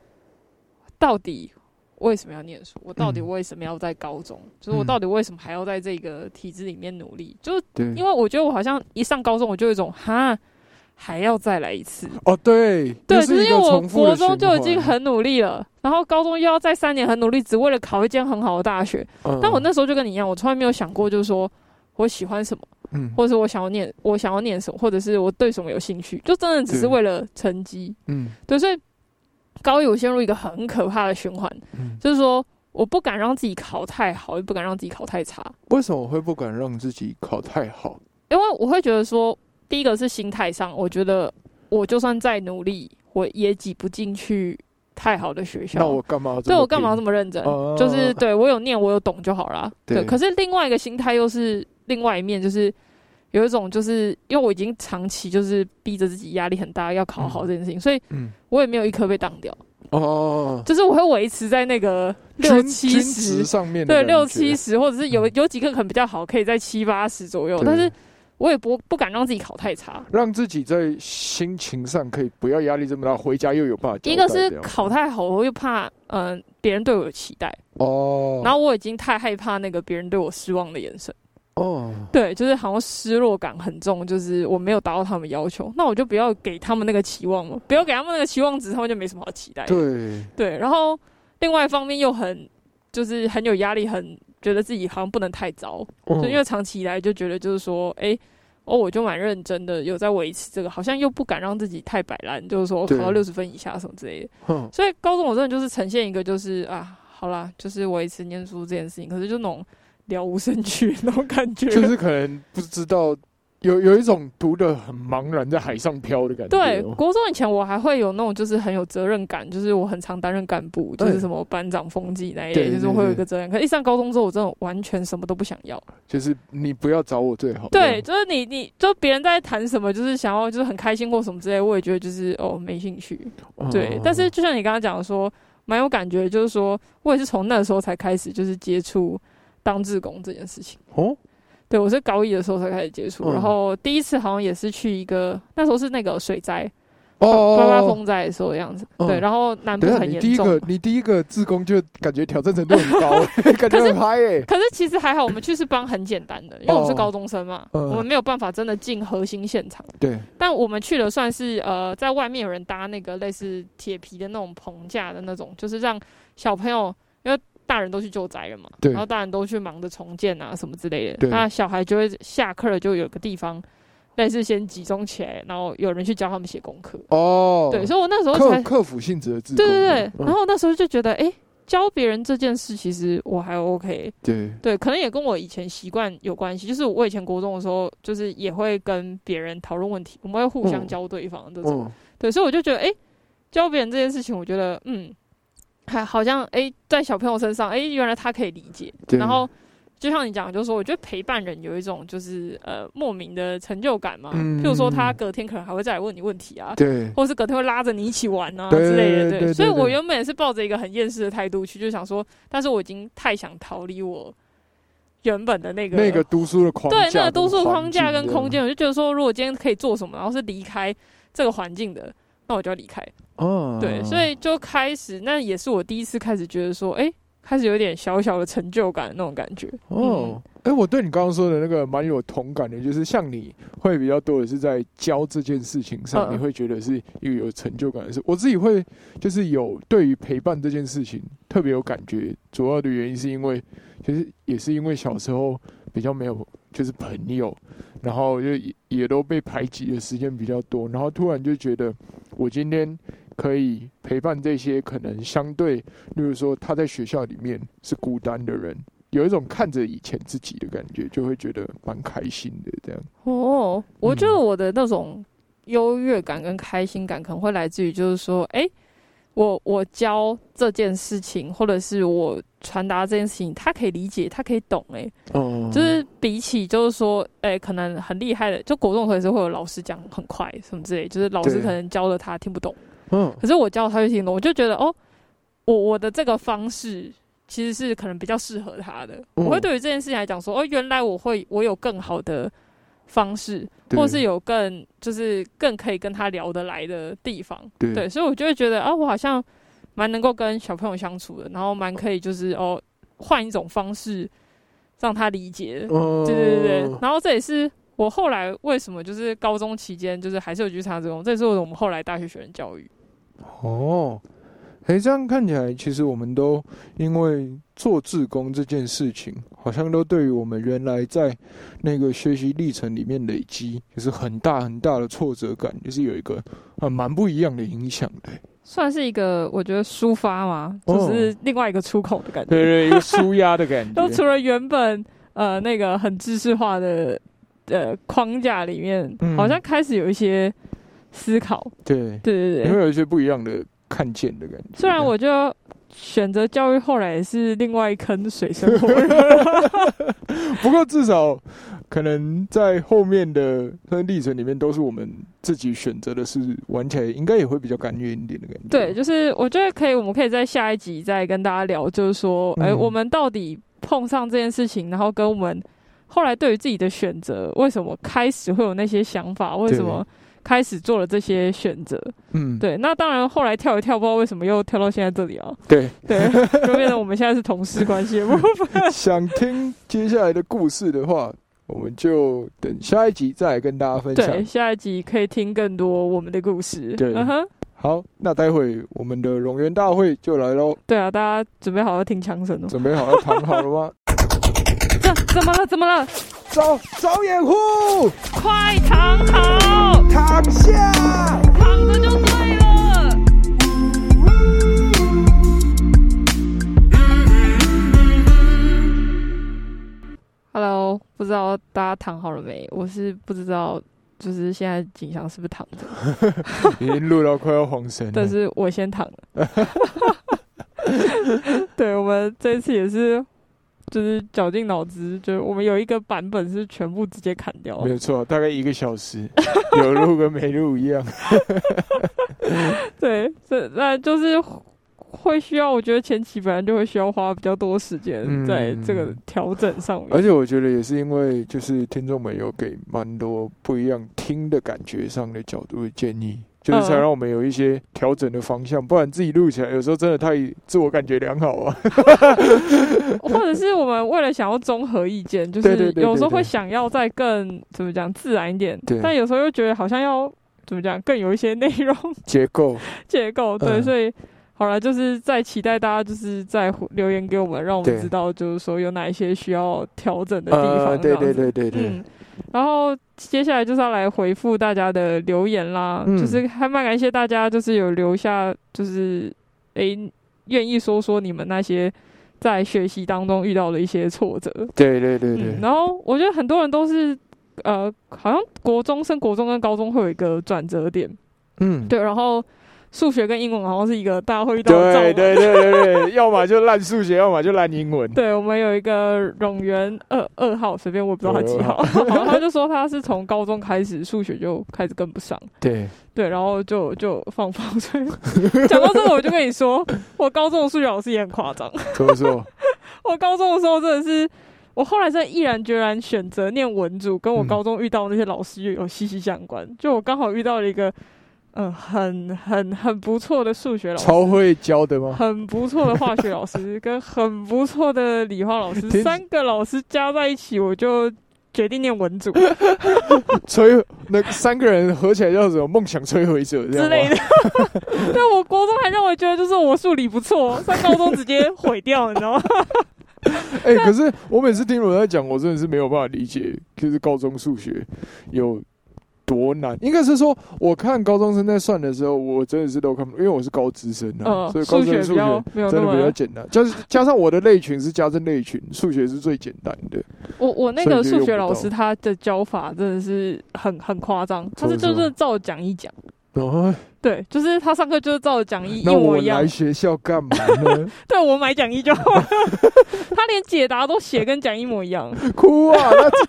Speaker 2: 到底为什么要念书？我到底为什么要在高中？就是我到底为什么还要在这个体制里面努力？就是因为我觉得我好像一上高中，我就有一种哈。还要再来一次
Speaker 1: 哦，对
Speaker 2: 对，
Speaker 1: 就是
Speaker 2: 因为我国中就已经很努力了，然后高中又要再三年很努力，只为了考一间很好的大学。但我那时候就跟你一样，我从来没有想过，就是说我喜欢什么，嗯，或者是我想要念，我想要念什么，或者是我对什么有兴趣，就真的只是为了成绩，嗯，对。所以高一我陷入一个很可怕的循环，嗯就是说我不敢让自己考太好，也不敢让自己考太差。
Speaker 1: 为什么我会不敢让自己考太好？
Speaker 2: 因为我会觉得说。第一个是心态上，我觉得我就算再努力，我也挤不进去太好的学校。
Speaker 1: 那我干嘛？
Speaker 2: 对我干嘛这么认真？就是对我有念，我有懂就好了。对。可是另外一个心态又是另外一面，就是有一种，就是因为我已经长期就是逼着自己压力很大，要考好这件事情，所以我也没有一科被挡掉。哦。就是我会维持在那个六七十
Speaker 1: 上面，
Speaker 2: 对六七十，或者是有有几个可能比较好，可以在七八十左右，但是。我也不不敢让自己考太差，
Speaker 1: 让自己在心情上可以不要压力这么大，回家又有办法。
Speaker 2: 一个是考太好，我又怕嗯别人对我有期待哦，然后我已经太害怕那个别人对我失望的眼神哦，对，就是好像失落感很重，就是我没有达到他们要求，那我就不要给他们那个期望了，不要给他们那个期望值，他们就没什么好期待。
Speaker 1: 对
Speaker 2: 对，然后另外一方面又很就是很有压力，很。觉得自己好像不能太糟，就因为长期以来就觉得就是说，哎，哦，我就蛮认真的，有在维持这个，好像又不敢让自己太摆烂，就是说考到六十分以下什么之类的。所以高中我真的就是呈现一个就是啊，好啦，就是维持念书这件事情，可是就那种了无生趣那种感觉，
Speaker 1: 就是可能不知道。有有一种读的很茫然，在海上漂的感觉。
Speaker 2: 对，国中以前我还会有那种，就是很有责任感，就是我很常担任干部，就是什么班长、风纪那一类，就是会有一个责任。可一上高中之后，我真的完全什么都不想要。
Speaker 1: 就是你不要找我最好。
Speaker 2: 对，就是你，你就别人在谈什么，就是想要，就是很开心或什么之类，我也觉得就是哦没兴趣。对，但是就像你刚刚讲的说，蛮有感觉，就是说我也是从那时候才开始，就是接触当志工这件事情。哦。对，我是高一的时候才开始接触，然后第一次好像也是去一个，那时候是那个水灾，哦，发发风在说的样子，对，然后南部很严重。你
Speaker 1: 第一个，你第一个自工就感觉挑战程度很高，感觉很嗨诶。
Speaker 2: 可是其实还好，我们去是帮很简单的，因为我们是高中生嘛，我们没有办法真的进核心现场。
Speaker 1: 对，
Speaker 2: 但我们去了算是呃，在外面有人搭那个类似铁皮的那种棚架的那种，就是让小朋友，大人都去救灾了嘛，然后大人都去忙着重建啊什么之类的，那小孩就会下课了就有个地方。类似先集中起来，然后有人去教他们写功课。哦，对，所以我那时候才
Speaker 1: 克服性质的字。
Speaker 2: 对对对，然后那时候就觉得，哎，教别人这件事其实我还 OK。
Speaker 1: 对
Speaker 2: 对，可能也跟我以前习惯有关系。就是我以前国中的时候，就是也会跟别人讨论问题，我们会互相教对方这种。对，所以我就觉得，哎，教别人这件事情，我觉得，嗯，还好像，哎，在小朋友身上，哎，原来他可以理解。然后。就像你讲，就是说，我觉得陪伴人有一种就是呃莫名的成就感嘛。嗯。譬如说，他隔天可能还会再来问你问题啊，
Speaker 1: 对，
Speaker 2: 或是隔天会拉着你一起玩啊之类的，对。所以我原本也是抱着一个很厌世的态度去，就想说，但是我已经太想逃离我原本的那个
Speaker 1: 那个读书的框架，
Speaker 2: 对，那个读书框架跟空间，我就觉得说，如果今天可以做什么，然后是离开这个环境的，那我就要离开。哦。对，所以就开始，那也是我第一次开始觉得说，哎。开始有点小小的成就感那种感觉哦，
Speaker 1: 哎，我对你刚刚说的那个蛮有同感的，就是像你会比较多的是在教这件事情上，你会觉得是一个有成就感的事。我自己会就是有对于陪伴这件事情特别有感觉，主要的原因是因为其实也是因为小时候比较没有就是朋友，然后就也都被排挤的时间比较多，然后突然就觉得我今天。可以陪伴这些可能相对，例如说他在学校里面是孤单的人，有一种看着以前自己的感觉，就会觉得蛮开心的。这样
Speaker 2: 哦，我觉得我的那种优越感跟开心感，可能会来自于就是说，哎，我我教这件事情，或者是我传达这件事情，他可以理解，他可以懂。哎，哦，就是比起就是说，哎，可能很厉害的，就国中可能是会有老师讲很快什么之类，就是老师可能教了他听不懂。嗯，可是我教他就听懂，我就觉得哦，我我的这个方式其实是可能比较适合他的。我会对于这件事情来讲说，哦，原来我会我有更好的方式，或是有更就是更可以跟他聊得来的地方。对，所以我就会觉得啊，我好像蛮能够跟小朋友相处的，然后蛮可以就是哦换一种方式让他理解。对对对对，然后这也是。我后来为什么就是高中期间就是还是有去参加这种，这是我们后来大学学生教育。
Speaker 1: 哦，哎，这样看起来，其实我们都因为做志工这件事情，好像都对于我们原来在那个学习历程里面累积，就是很大很大的挫折感，就是有一个啊蛮不一样的影响的。
Speaker 2: 算是一个我觉得抒发嘛，就是另外一个出口的感觉，
Speaker 1: 对对，一个舒压的感觉。
Speaker 2: 都除了原本呃那个很知识化的。呃框架里面，好像开始有一些思考。
Speaker 1: 对
Speaker 2: 对对对，
Speaker 1: 会有一些不一样的看见的感觉。
Speaker 2: 虽然我就选择教育，后来也是另外一坑水深火热。
Speaker 1: 不过至少可能在后面的历程里面，都是我们自己选择的，是玩起来应该也会比较甘愿一点的感觉。
Speaker 2: 对，就是我觉得可以，我们可以在下一集再跟大家聊，就是说，哎，我们到底碰上这件事情，然后跟我们。后来对于自己的选择，为什么开始会有那些想法？为什么开始做了这些选择？嗯，对。那当然，后来跳一跳，不知道为什么又跳到现在这里啊？
Speaker 1: 对
Speaker 2: 对，就变成我们现在是同事关系部分。
Speaker 1: 想听接下来的故事的话，我们就等下一集再来跟大家分享。
Speaker 2: 对，下一集可以听更多我们的故事。
Speaker 1: 对，嗯哼。好，那待会我们的龙源大会就来喽。
Speaker 2: 对啊，大家准备好要听枪声了？
Speaker 1: 准备好要躺好了吗？
Speaker 2: 怎么了？怎么了？
Speaker 1: 找找掩护！
Speaker 2: 快躺好！
Speaker 1: 躺下！
Speaker 2: 躺着就对了。Hello，不知道大家躺好了没？我是不知道，就是现在景祥是不是躺着？
Speaker 1: 已经录到快要黄神，
Speaker 2: 但是我先躺了。对，我们这次也是。就是绞尽脑汁，就我们有一个版本是全部直接砍掉，
Speaker 1: 没有错，大概一个小时，有录跟没录一样。
Speaker 2: 对，这那就是会需要，我觉得前期本来就会需要花比较多时间在这个调整上面。
Speaker 1: 而且我觉得也是因为，就是听众们有给蛮多不一样听的感觉上的角度的建议。就是才让我们有一些调整的方向，不然自己录起来有时候真的太自我感觉良好啊。
Speaker 2: 或者是我们为了想要综合意见，就是有时候会想要再更怎么讲自然一点，但有时候又觉得好像要怎么讲更有一些内容。
Speaker 1: 结构。
Speaker 2: 结构对，所以好了，就是在期待大家就是在留言给我们，让我们知道就是说有哪一些需要调整的地方。
Speaker 1: 对对对对对。
Speaker 2: 然后接下来就是要来回复大家的留言啦，就是还蛮感谢大家，就是有留下，就是诶愿意说说你们那些在学习当中遇到的一些挫折。
Speaker 1: 对对对对。
Speaker 2: 然后我觉得很多人都是呃，好像国中升国中跟高中会有一个转折点。嗯，对，然后。数学跟英文好像是一个大家会遇到的
Speaker 1: 对对对对对，要么就烂数学，要么就烂英文。
Speaker 2: 对，我们有一个永元二二号，随便我不知道他几号，然后他就说他是从高中开始数学就开始跟不上。
Speaker 1: 对
Speaker 2: 对，然后就就放放水。讲到这个，我就跟你说，我高中的数学老师也很夸张。
Speaker 1: 怎么说？
Speaker 2: 我高中的时候真的是，我后来在毅然决然选择念文组，跟我高中遇到那些老师又有息息相关。就我刚好遇到了一个。嗯，很很很不错的数学老师，
Speaker 1: 超会教的吗？
Speaker 2: 很不错的化学老师，跟很不错的理化老师，三个老师加在一起，我就决定念文组。
Speaker 1: 摧那三个人合起来叫什么？梦想摧毁者
Speaker 2: 之类的。但我国中还让我觉得，就是我数理不错，上高中直接毁掉，你知道吗？
Speaker 1: 哎，可是我每次听我在讲，我真的是没有办法理解，就是高中数学有。多难？应该是说，我看高中生在算的时候，我真的是都看不懂，因为我是高资生啊，所以高中数学真的比较简单。加加上我的类群是加政类群，数学是最简单的。
Speaker 2: 我我那个数学老师他的教法真的是很很夸张，他是就是照讲一讲。哦，对，就是他上课就是照着讲义一模一样。
Speaker 1: 来学校干嘛呢？
Speaker 2: 对我买讲义就好。他连解答都写跟讲一模一样。
Speaker 1: 哭啊！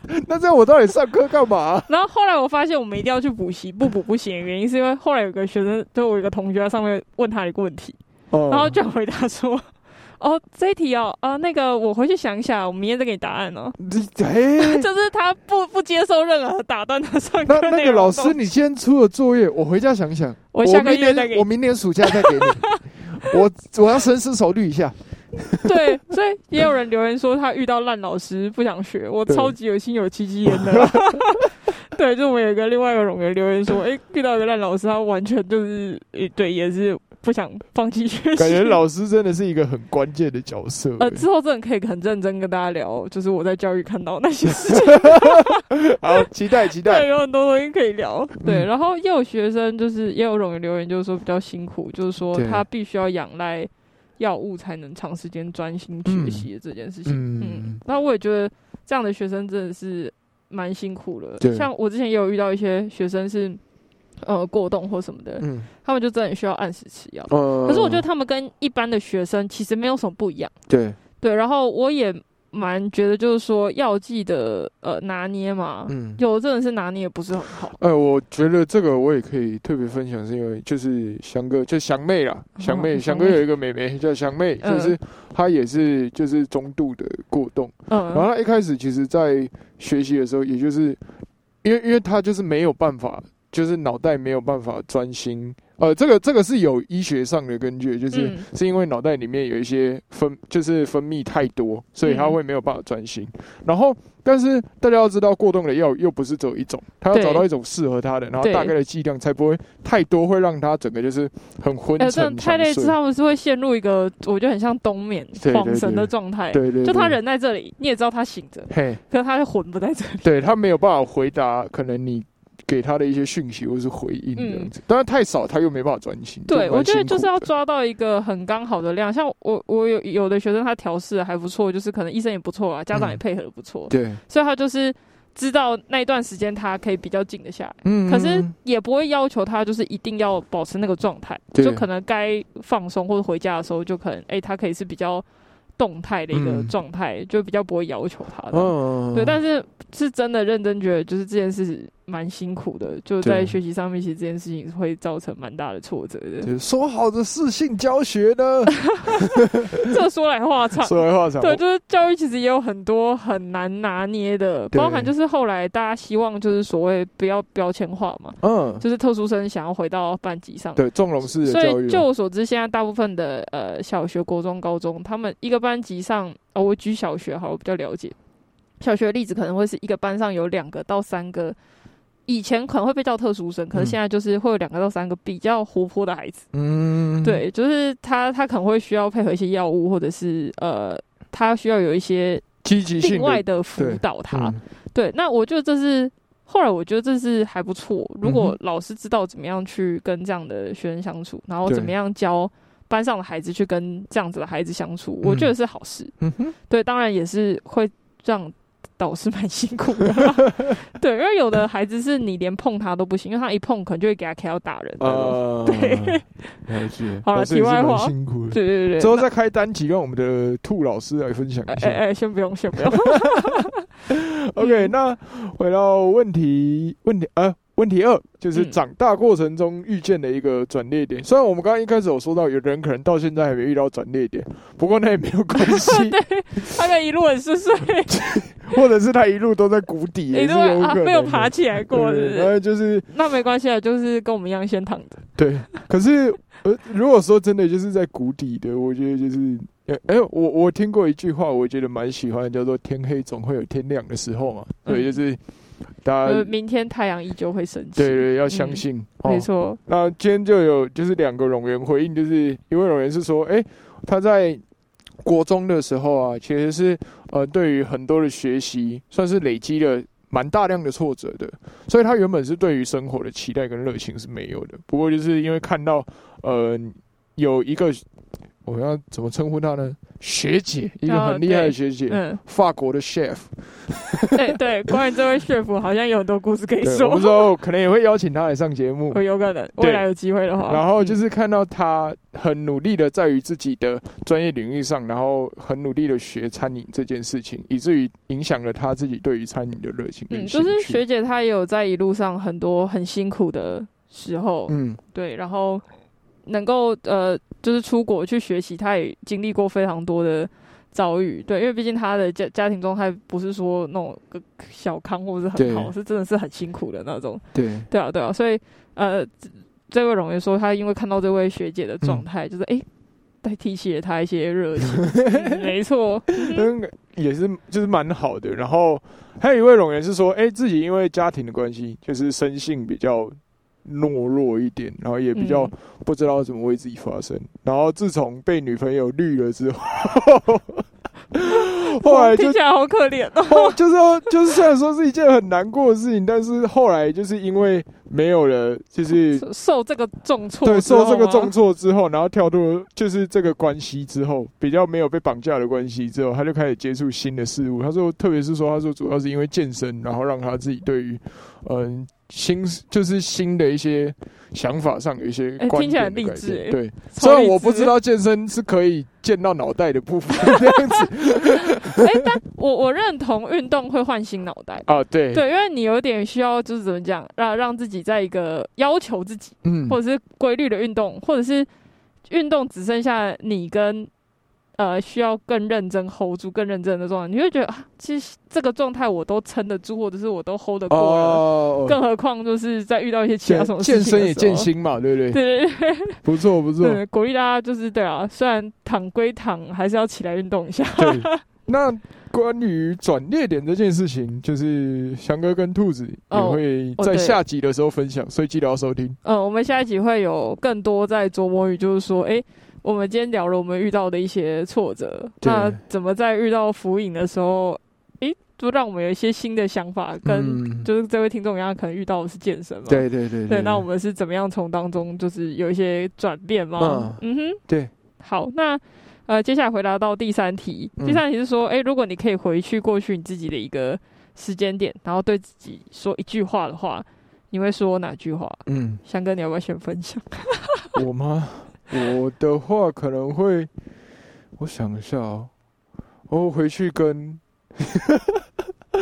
Speaker 1: 那那这样我到底上课干嘛？
Speaker 2: 然后后来我发现我们一定要去补习，不补不行。原因是因为后来有个学生，就我一个同学在上面问他一个问题，然后就回答说。哦，这一题哦，啊，那个我回去想一想，我明天再给你答案哦。就是他不不接受任何打断他上课
Speaker 1: 那那个老师，你先出了作业，我回家想想。
Speaker 2: 我下个月再给。
Speaker 1: 我明年暑假再给你。我我要深思熟虑一下。
Speaker 2: 对，所以也有人留言说他遇到烂老师不想学，我超级有心有戚戚焉的。对，就我们有一个另外一个荣誉留言说，哎，遇到一个烂老师，他完全就是，对，也是。不想放弃学习，
Speaker 1: 感觉老师真的是一个很关键的角色。
Speaker 2: 呃，之后真的可以很认真跟大家聊，就是我在教育看到那些事情。
Speaker 1: 好，期待期待，
Speaker 2: 对，有很多东西可以聊。对，然后也有学生就是也有容易留言，就是说比较辛苦，就是说他必须要仰赖药物才能长时间专心学习的这件事情。嗯，那我也觉得这样的学生真的是蛮辛苦的。像我之前也有遇到一些学生是。呃，过动或什么的，嗯，他们就真的需要按时吃药。可是我觉得他们跟一般的学生其实没有什么不一样。
Speaker 1: 对
Speaker 2: 对，然后我也蛮觉得，就是说药剂的呃拿捏嘛，嗯，有的真的是拿捏不是很好。
Speaker 1: 哎，我觉得这个我也可以特别分享，是因为就是翔哥，就翔妹啦，翔妹，翔哥有一个妹妹叫翔妹，就是她也是就是中度的过动。嗯，然后她一开始其实，在学习的时候，也就是因为因为她就是没有办法。就是脑袋没有办法专心，呃，这个这个是有医学上的根据，就是是因为脑袋里面有一些分，就是分泌太多，所以他会没有办法专心。然后，但是大家要知道，过动的药又不是只有一种，他要找到一种适合他的，然后大概的剂量才不会太多，会让他整个就是很昏沉。
Speaker 2: 太累，他们是会陷入一个我觉得很像冬眠、恍神的状态。
Speaker 1: 对对，
Speaker 2: 就他人在这里，你也知道他醒着，嘿，可是他的魂不在这里。
Speaker 1: 对他没有办法回答，可能你。给他的一些讯息或是回应这样子，当然太少他又没办法专心。
Speaker 2: 对，我觉得就是要抓到一个很刚好的量。像我，我有有的学生他调试还不错，就是可能医生也不错啊，家长也配合的不错。
Speaker 1: 对，
Speaker 2: 所以他就是知道那一段时间他可以比较静得下来。嗯，可是也不会要求他就是一定要保持那个状态，就可能该放松或者回家的时候，就可能哎，他可以是比较。动态的一个状态，就比较不会要求他的，对。但是是真的认真觉得，就是这件事蛮辛苦的，就在学习上面，其实这件事情会造成蛮大的挫折的。
Speaker 1: 说好的视性教学呢？
Speaker 2: 这说来话长，
Speaker 1: 说来话长。
Speaker 2: 对，就是教育其实也有很多很难拿捏的，包含就是后来大家希望就是所谓不要标签化嘛，嗯，就是特殊生想要回到班级上，
Speaker 1: 对，纵容式的
Speaker 2: 教育。就我所知，现在大部分的呃小学、国中、高中，他们一个班级上，哦，我举小学好，我比较了解。小学的例子可能会是一个班上有两个到三个。以前可能会被叫特殊生，可是现在就是会有两个到三个比较活泼的孩子。嗯，对，就是他他可能会需要配合一些药物，或者是呃，他需要有一些
Speaker 1: 积极性
Speaker 2: 外的辅导他。对，那我觉得这是后来我觉得这是还不错。如果老师知道怎么样去跟这样的学生相处，然后怎么样教班上的孩子去跟这样子的孩子相处，我觉得是好事。嗯哼，对，当然也是会让。导师蛮辛苦的，对，因为有的孩子是你连碰他都不行，因为他一碰可能就会给他开到打人。呃，对，好了，题外话，
Speaker 1: 辛苦，
Speaker 2: 对对对，
Speaker 1: 之后再开单集，让我们的兔老师来分享一下。
Speaker 2: 哎哎，先不用，先不用。
Speaker 1: OK，那回到问题，问题啊。问题二就是长大过程中遇见的一个转捩点。虽然我们刚刚一开始有说到，有人可能到现在还没遇到转捩点，不过那也没有关系。
Speaker 2: 对，他可能一路很顺遂，
Speaker 1: 或者是他一路都在谷底，也是有可能
Speaker 2: 没有爬起来过。然
Speaker 1: 后就是
Speaker 2: 那没关系啊，就是跟我们一样先躺着。
Speaker 1: 对，可是呃，如果说真的就是在谷底的，我觉得就是哎，我我听过一句话，我觉得蛮喜欢，叫做“天黑总会有天亮的时候”嘛。对，就是。大家
Speaker 2: 明天太阳依旧会升起。
Speaker 1: 对对，要相信。
Speaker 2: 没错。
Speaker 1: 那今天就有就是两个容员回应，就是一位容员是说，哎，他在国中的时候啊，其实是呃对于很多的学习算是累积了蛮大量的挫折的，所以他原本是对于生活的期待跟热情是没有的。不过就是因为看到呃有一个。我要怎么称呼她呢？学姐，一个很厉害的学姐，嗯，法国的 chef。
Speaker 2: 对 对，关于这位 chef，好像有很多故事可以说。
Speaker 1: 我们说可能也会邀请她来上节目，
Speaker 2: 有可能未来有机会的话。
Speaker 1: 然后就是看到她很努力的在于自己的专业领域上，然后很努力的学餐饮这件事情，以至于影响了她自己对于餐饮的热情。嗯，
Speaker 2: 就是学姐她也有在一路上很多很辛苦的时候，嗯，对，然后。能够呃，就是出国去学习，他也经历过非常多的遭遇，对，因为毕竟他的家家庭状态不是说那种小康或者是很好，是真的是很辛苦的那种，
Speaker 1: 对，
Speaker 2: 对啊，对啊，所以呃，这位荣员说，他因为看到这位学姐的状态，就是哎，带提起了他一些热情，没错，
Speaker 1: 嗯，也是就是蛮好的。然后还有一位荣员是说，哎，自己因为家庭的关系，就是生性比较。懦弱一点，然后也比较不知道怎么为自己发声。然后自从被女朋友绿了之后，后来
Speaker 2: 听起来好可怜哦。
Speaker 1: 就是说，就是虽然说是一件很难过的事情，但是后来就是因为没有了，就是
Speaker 2: 受这个重挫，
Speaker 1: 对，受这个重挫之后，然后跳脱就是这个关系之后，比较没有被绑架的关系之后，他就开始接触新的事物。他说，特别是说，他说主要是因为健身，然后让他自己对于嗯。新就是新的一些想法上有一些
Speaker 2: 听起来励志，
Speaker 1: 对。虽然我不知道健身是可以健到脑袋的部分这样子，
Speaker 2: 哎，但我我认同运动会唤醒脑袋
Speaker 1: 啊，对
Speaker 2: 对，因为你有点需要就是怎么讲，让让自己在一个要求自己，嗯，或者是规律的运动，或者是运动只剩下你跟。呃，需要更认真 hold 住，更认真的状态，你会觉得啊，其实这个状态我都撑得住，或者是我都 hold 得过了，更何况就是在遇到一些其他什么
Speaker 1: 健身也健心嘛，对不对？
Speaker 2: 对对对，
Speaker 1: 不错不错，
Speaker 2: 鼓励大家就是对啊，虽然躺归躺，还是要起来运动一下。
Speaker 1: 对那关于转捩点这件事情，就是翔哥跟兔子也会在下集的时候分享，所以记得要收听。
Speaker 2: 嗯，我们下一集会有更多在琢磨于，就是说，哎。我们今天聊了我们遇到的一些挫折，那怎么在遇到浮影的时候，诶，就让我们有一些新的想法，跟就是这位听众一样，可能遇到的是健身嘛？
Speaker 1: 对对对
Speaker 2: 对。那我们是怎么样从当中就是有一些转变吗？
Speaker 1: 嗯哼，对。
Speaker 2: 好，那呃，接下来回答到第三题，第三题是说，诶，如果你可以回去过去你自己的一个时间点，然后对自己说一句话的话，你会说哪句话？嗯，香哥，你要不要先分享？
Speaker 1: 我吗？我的话可能会，我想一下哦，我回去跟，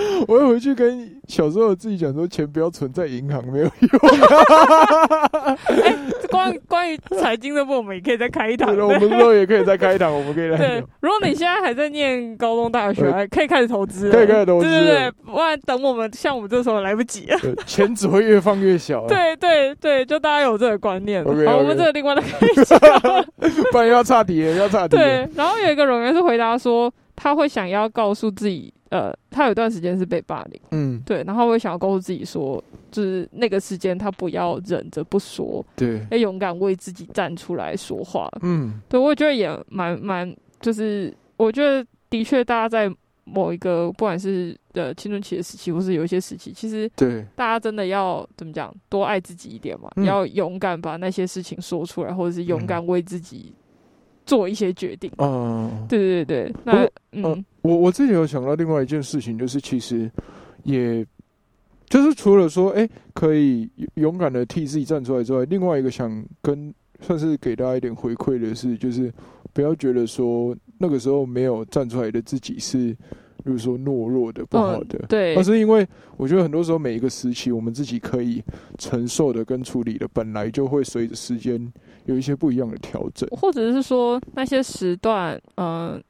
Speaker 1: 我会回去跟小时候自己讲说，钱不要存在银行，没有用。
Speaker 2: 哎，关关于财经的部分，我们也可以再开一堂。
Speaker 1: 我们之后也可以再开一堂，我们可以来。
Speaker 2: 对，如果你现在还在念高中、大学，还可以开始投资，
Speaker 1: 可以开始投资。
Speaker 2: 对对对，不然等我们像我们这时候来不及啊。
Speaker 1: 钱只会越放越小。
Speaker 2: 对对对，就大家有这个观念。好，我们这个另外的开一
Speaker 1: 讲，不然要差底，要差底。
Speaker 2: 对，然后有一个人员是回答说，他会想要告诉自己。呃，他有段时间是被霸凌，嗯，对，然后我也想要告诉自己说，就是那个时间他不要忍着不说，
Speaker 1: 对，
Speaker 2: 要勇敢为自己站出来说话，嗯，对，我觉得也蛮蛮，就是我觉得的确，大家在某一个不管是呃青春期的时期，或是有一些时期，其实
Speaker 1: 对。
Speaker 2: 大家真的要怎么讲，多爱自己一点嘛，要勇敢把那些事情说出来，或者是勇敢为自己。做一些决定，嗯，对对对对。那嗯，
Speaker 1: 我我自己有想到另外一件事情，就是其实，也就是除了说，哎，可以勇敢的替自己站出来之外，另外一个想跟算是给大家一点回馈的是，就是不要觉得说那个时候没有站出来的自己是。比如说懦弱的、不好的，
Speaker 2: 对，
Speaker 1: 而是因为我觉得很多时候每一个时期，我们自己可以承受的跟处理的，本来就会随着时间有一些不一样的调整，
Speaker 2: 或者是说那些时段，嗯，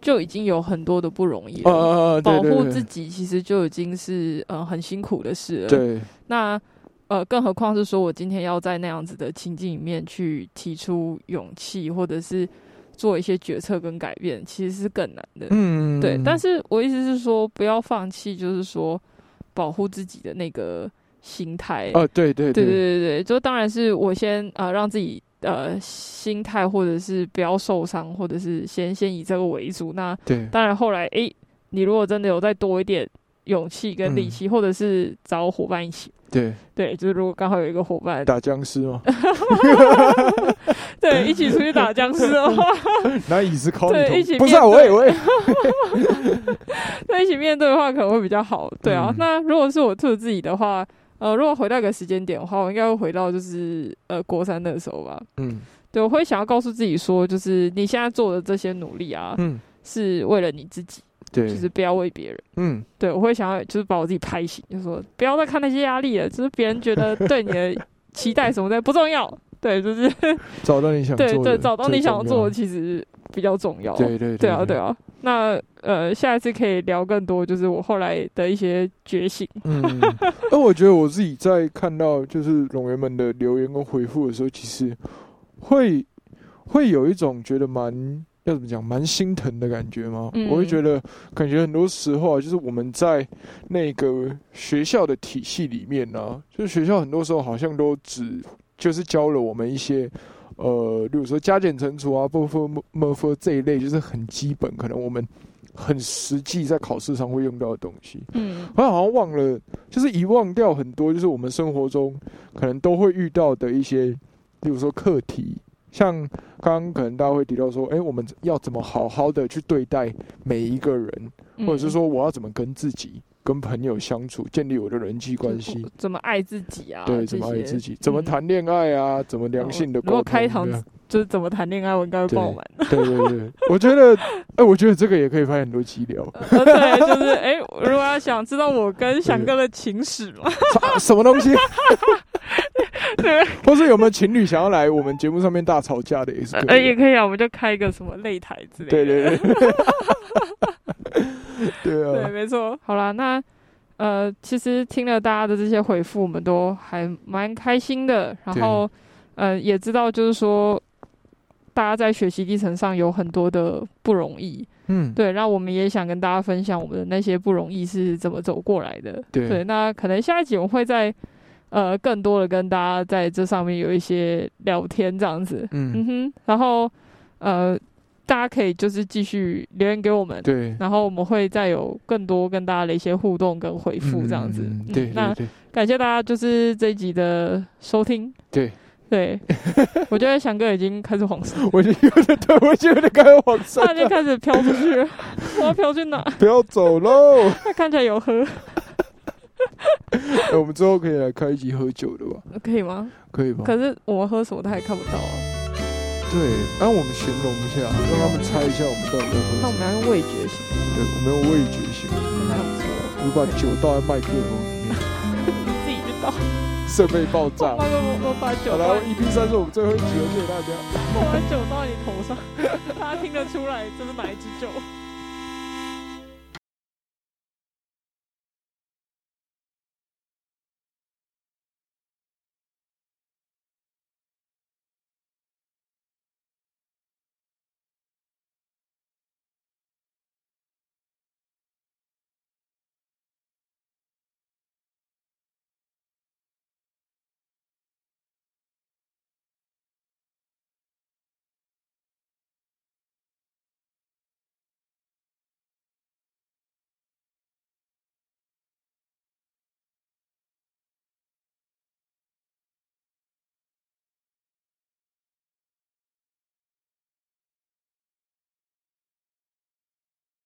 Speaker 2: 就已经有很多的不容易了。保护自己其实就已经是呃很辛苦的事了。
Speaker 1: 对，
Speaker 2: 那呃，更何况是说我今天要在那样子的情境里面去提出勇气，或者是。做一些决策跟改变，其实是更难的。嗯，对。但是我意思是说，不要放弃，就是说保护自己的那个心态。
Speaker 1: 哦，对对
Speaker 2: 对对对对，就当然是我先呃让自己呃心态，或者是不要受伤，或者是先先以这个为主。那
Speaker 1: 对，
Speaker 2: 当然后来，哎，你如果真的有再多一点勇气跟力气，或者是找伙伴一起。
Speaker 1: 对
Speaker 2: 对，就是如果刚好有一个伙伴
Speaker 1: 打僵尸吗？
Speaker 2: 对，一起出去打僵尸的话，
Speaker 1: 拿椅子敲
Speaker 2: 对，一起
Speaker 1: 不是我也会。
Speaker 2: 那 一起面对的话，可能会比较好。对啊，那如果是我做自己的话，呃，如果回到一个时间点的话，我应该会回到就是呃国三那时候吧。嗯，对，我会想要告诉自己说，就是你现在做的这些努力啊，嗯，是为了你自己。
Speaker 1: 对，
Speaker 2: 就是不要为别人。嗯，对，我会想要就是把我自己拍醒，就说不要再看那些压力了，就是别人觉得对你的期待什么的不重要。对，就是
Speaker 1: 找到你想做，对
Speaker 2: 对，找到你想做的其实比较重要。
Speaker 1: 对对
Speaker 2: 对啊对啊。那呃，下一次可以聊更多，就是我后来的一些觉醒。嗯，
Speaker 1: 那 我觉得我自己在看到就是龙员们的留言跟回复的时候，其实会会有一种觉得蛮。要怎么讲？蛮心疼的感觉吗？我会觉得，感觉很多时候啊，就是我们在那个学校的体系里面呢，就是学校很多时候好像都只就是教了我们一些，呃，例如说加减乘除啊、不分、么分这一类，就是很基本，可能我们很实际在考试上会用到的东西。嗯，好像好像忘了，就是遗忘掉很多，就是我们生活中可能都会遇到的一些，例如说课题。像刚刚可能大家会提到说，哎，我们要怎么好好的去对待每一个人，或者是说我要怎么跟自己、跟朋友相处，建立我的人际关系，
Speaker 2: 怎么爱自己啊？
Speaker 1: 对，怎么爱自己？怎么谈恋爱啊？怎么良性的？
Speaker 2: 如果开堂就是怎么谈恋爱，我应该会爆满。
Speaker 1: 对对对，我觉得，哎，我觉得这个也可以拍很多期聊。
Speaker 2: 对，就是哎，如果要想知道我跟翔哥的情史嘛，
Speaker 1: 什么东西？
Speaker 2: 对，
Speaker 1: 或是有没有情侣想要来我们节目上面大吵架的也是，
Speaker 2: 呃，也可以啊，我们就开一个什么擂台之类的。
Speaker 1: 对对对，对啊，
Speaker 2: 对，没错。好啦，那呃，其实听了大家的这些回复，我们都还蛮开心的。然后，呃，也知道就是说，大家在学习历程上有很多的不容易。嗯，对。那我们也想跟大家分享我们的那些不容易是怎么走过来的。
Speaker 1: 对，
Speaker 2: 那可能下一集我会在。呃，更多的跟大家在这上面有一些聊天这样子，嗯。哼，然后呃，大家可以就是继续留言给我们，
Speaker 1: 对，
Speaker 2: 然后我们会再有更多跟大家的一些互动跟回复这样子，
Speaker 1: 对，
Speaker 2: 那感谢大家就是这一集的收听，
Speaker 1: 对。
Speaker 2: 对，我觉得翔哥已经开始黄色，
Speaker 1: 我已经有点对，我已经有点开始黄色，
Speaker 2: 他已经开始飘出去，我要飘去哪？
Speaker 1: 不要走喽，
Speaker 2: 他看起来有喝。
Speaker 1: 我们之后可以来开一集喝酒的吧？
Speaker 2: 可以吗？
Speaker 1: 可以吧？
Speaker 2: 可是我们喝什么他也看不到啊。
Speaker 1: 对，让我们形容一下，让他们猜一下我们到底在喝什么。
Speaker 2: 那我们要用味觉型。
Speaker 1: 对，我们用味觉型。
Speaker 2: 那不错。
Speaker 1: 我把酒倒在麦克风里面。
Speaker 2: 你 自己去倒。
Speaker 1: 设备爆炸。
Speaker 2: 我我我把酒。
Speaker 1: 好了，EP 三是我们最后一集了，谢谢大家。
Speaker 2: 我把酒倒在你头上，大家听得出来这是哪一支酒？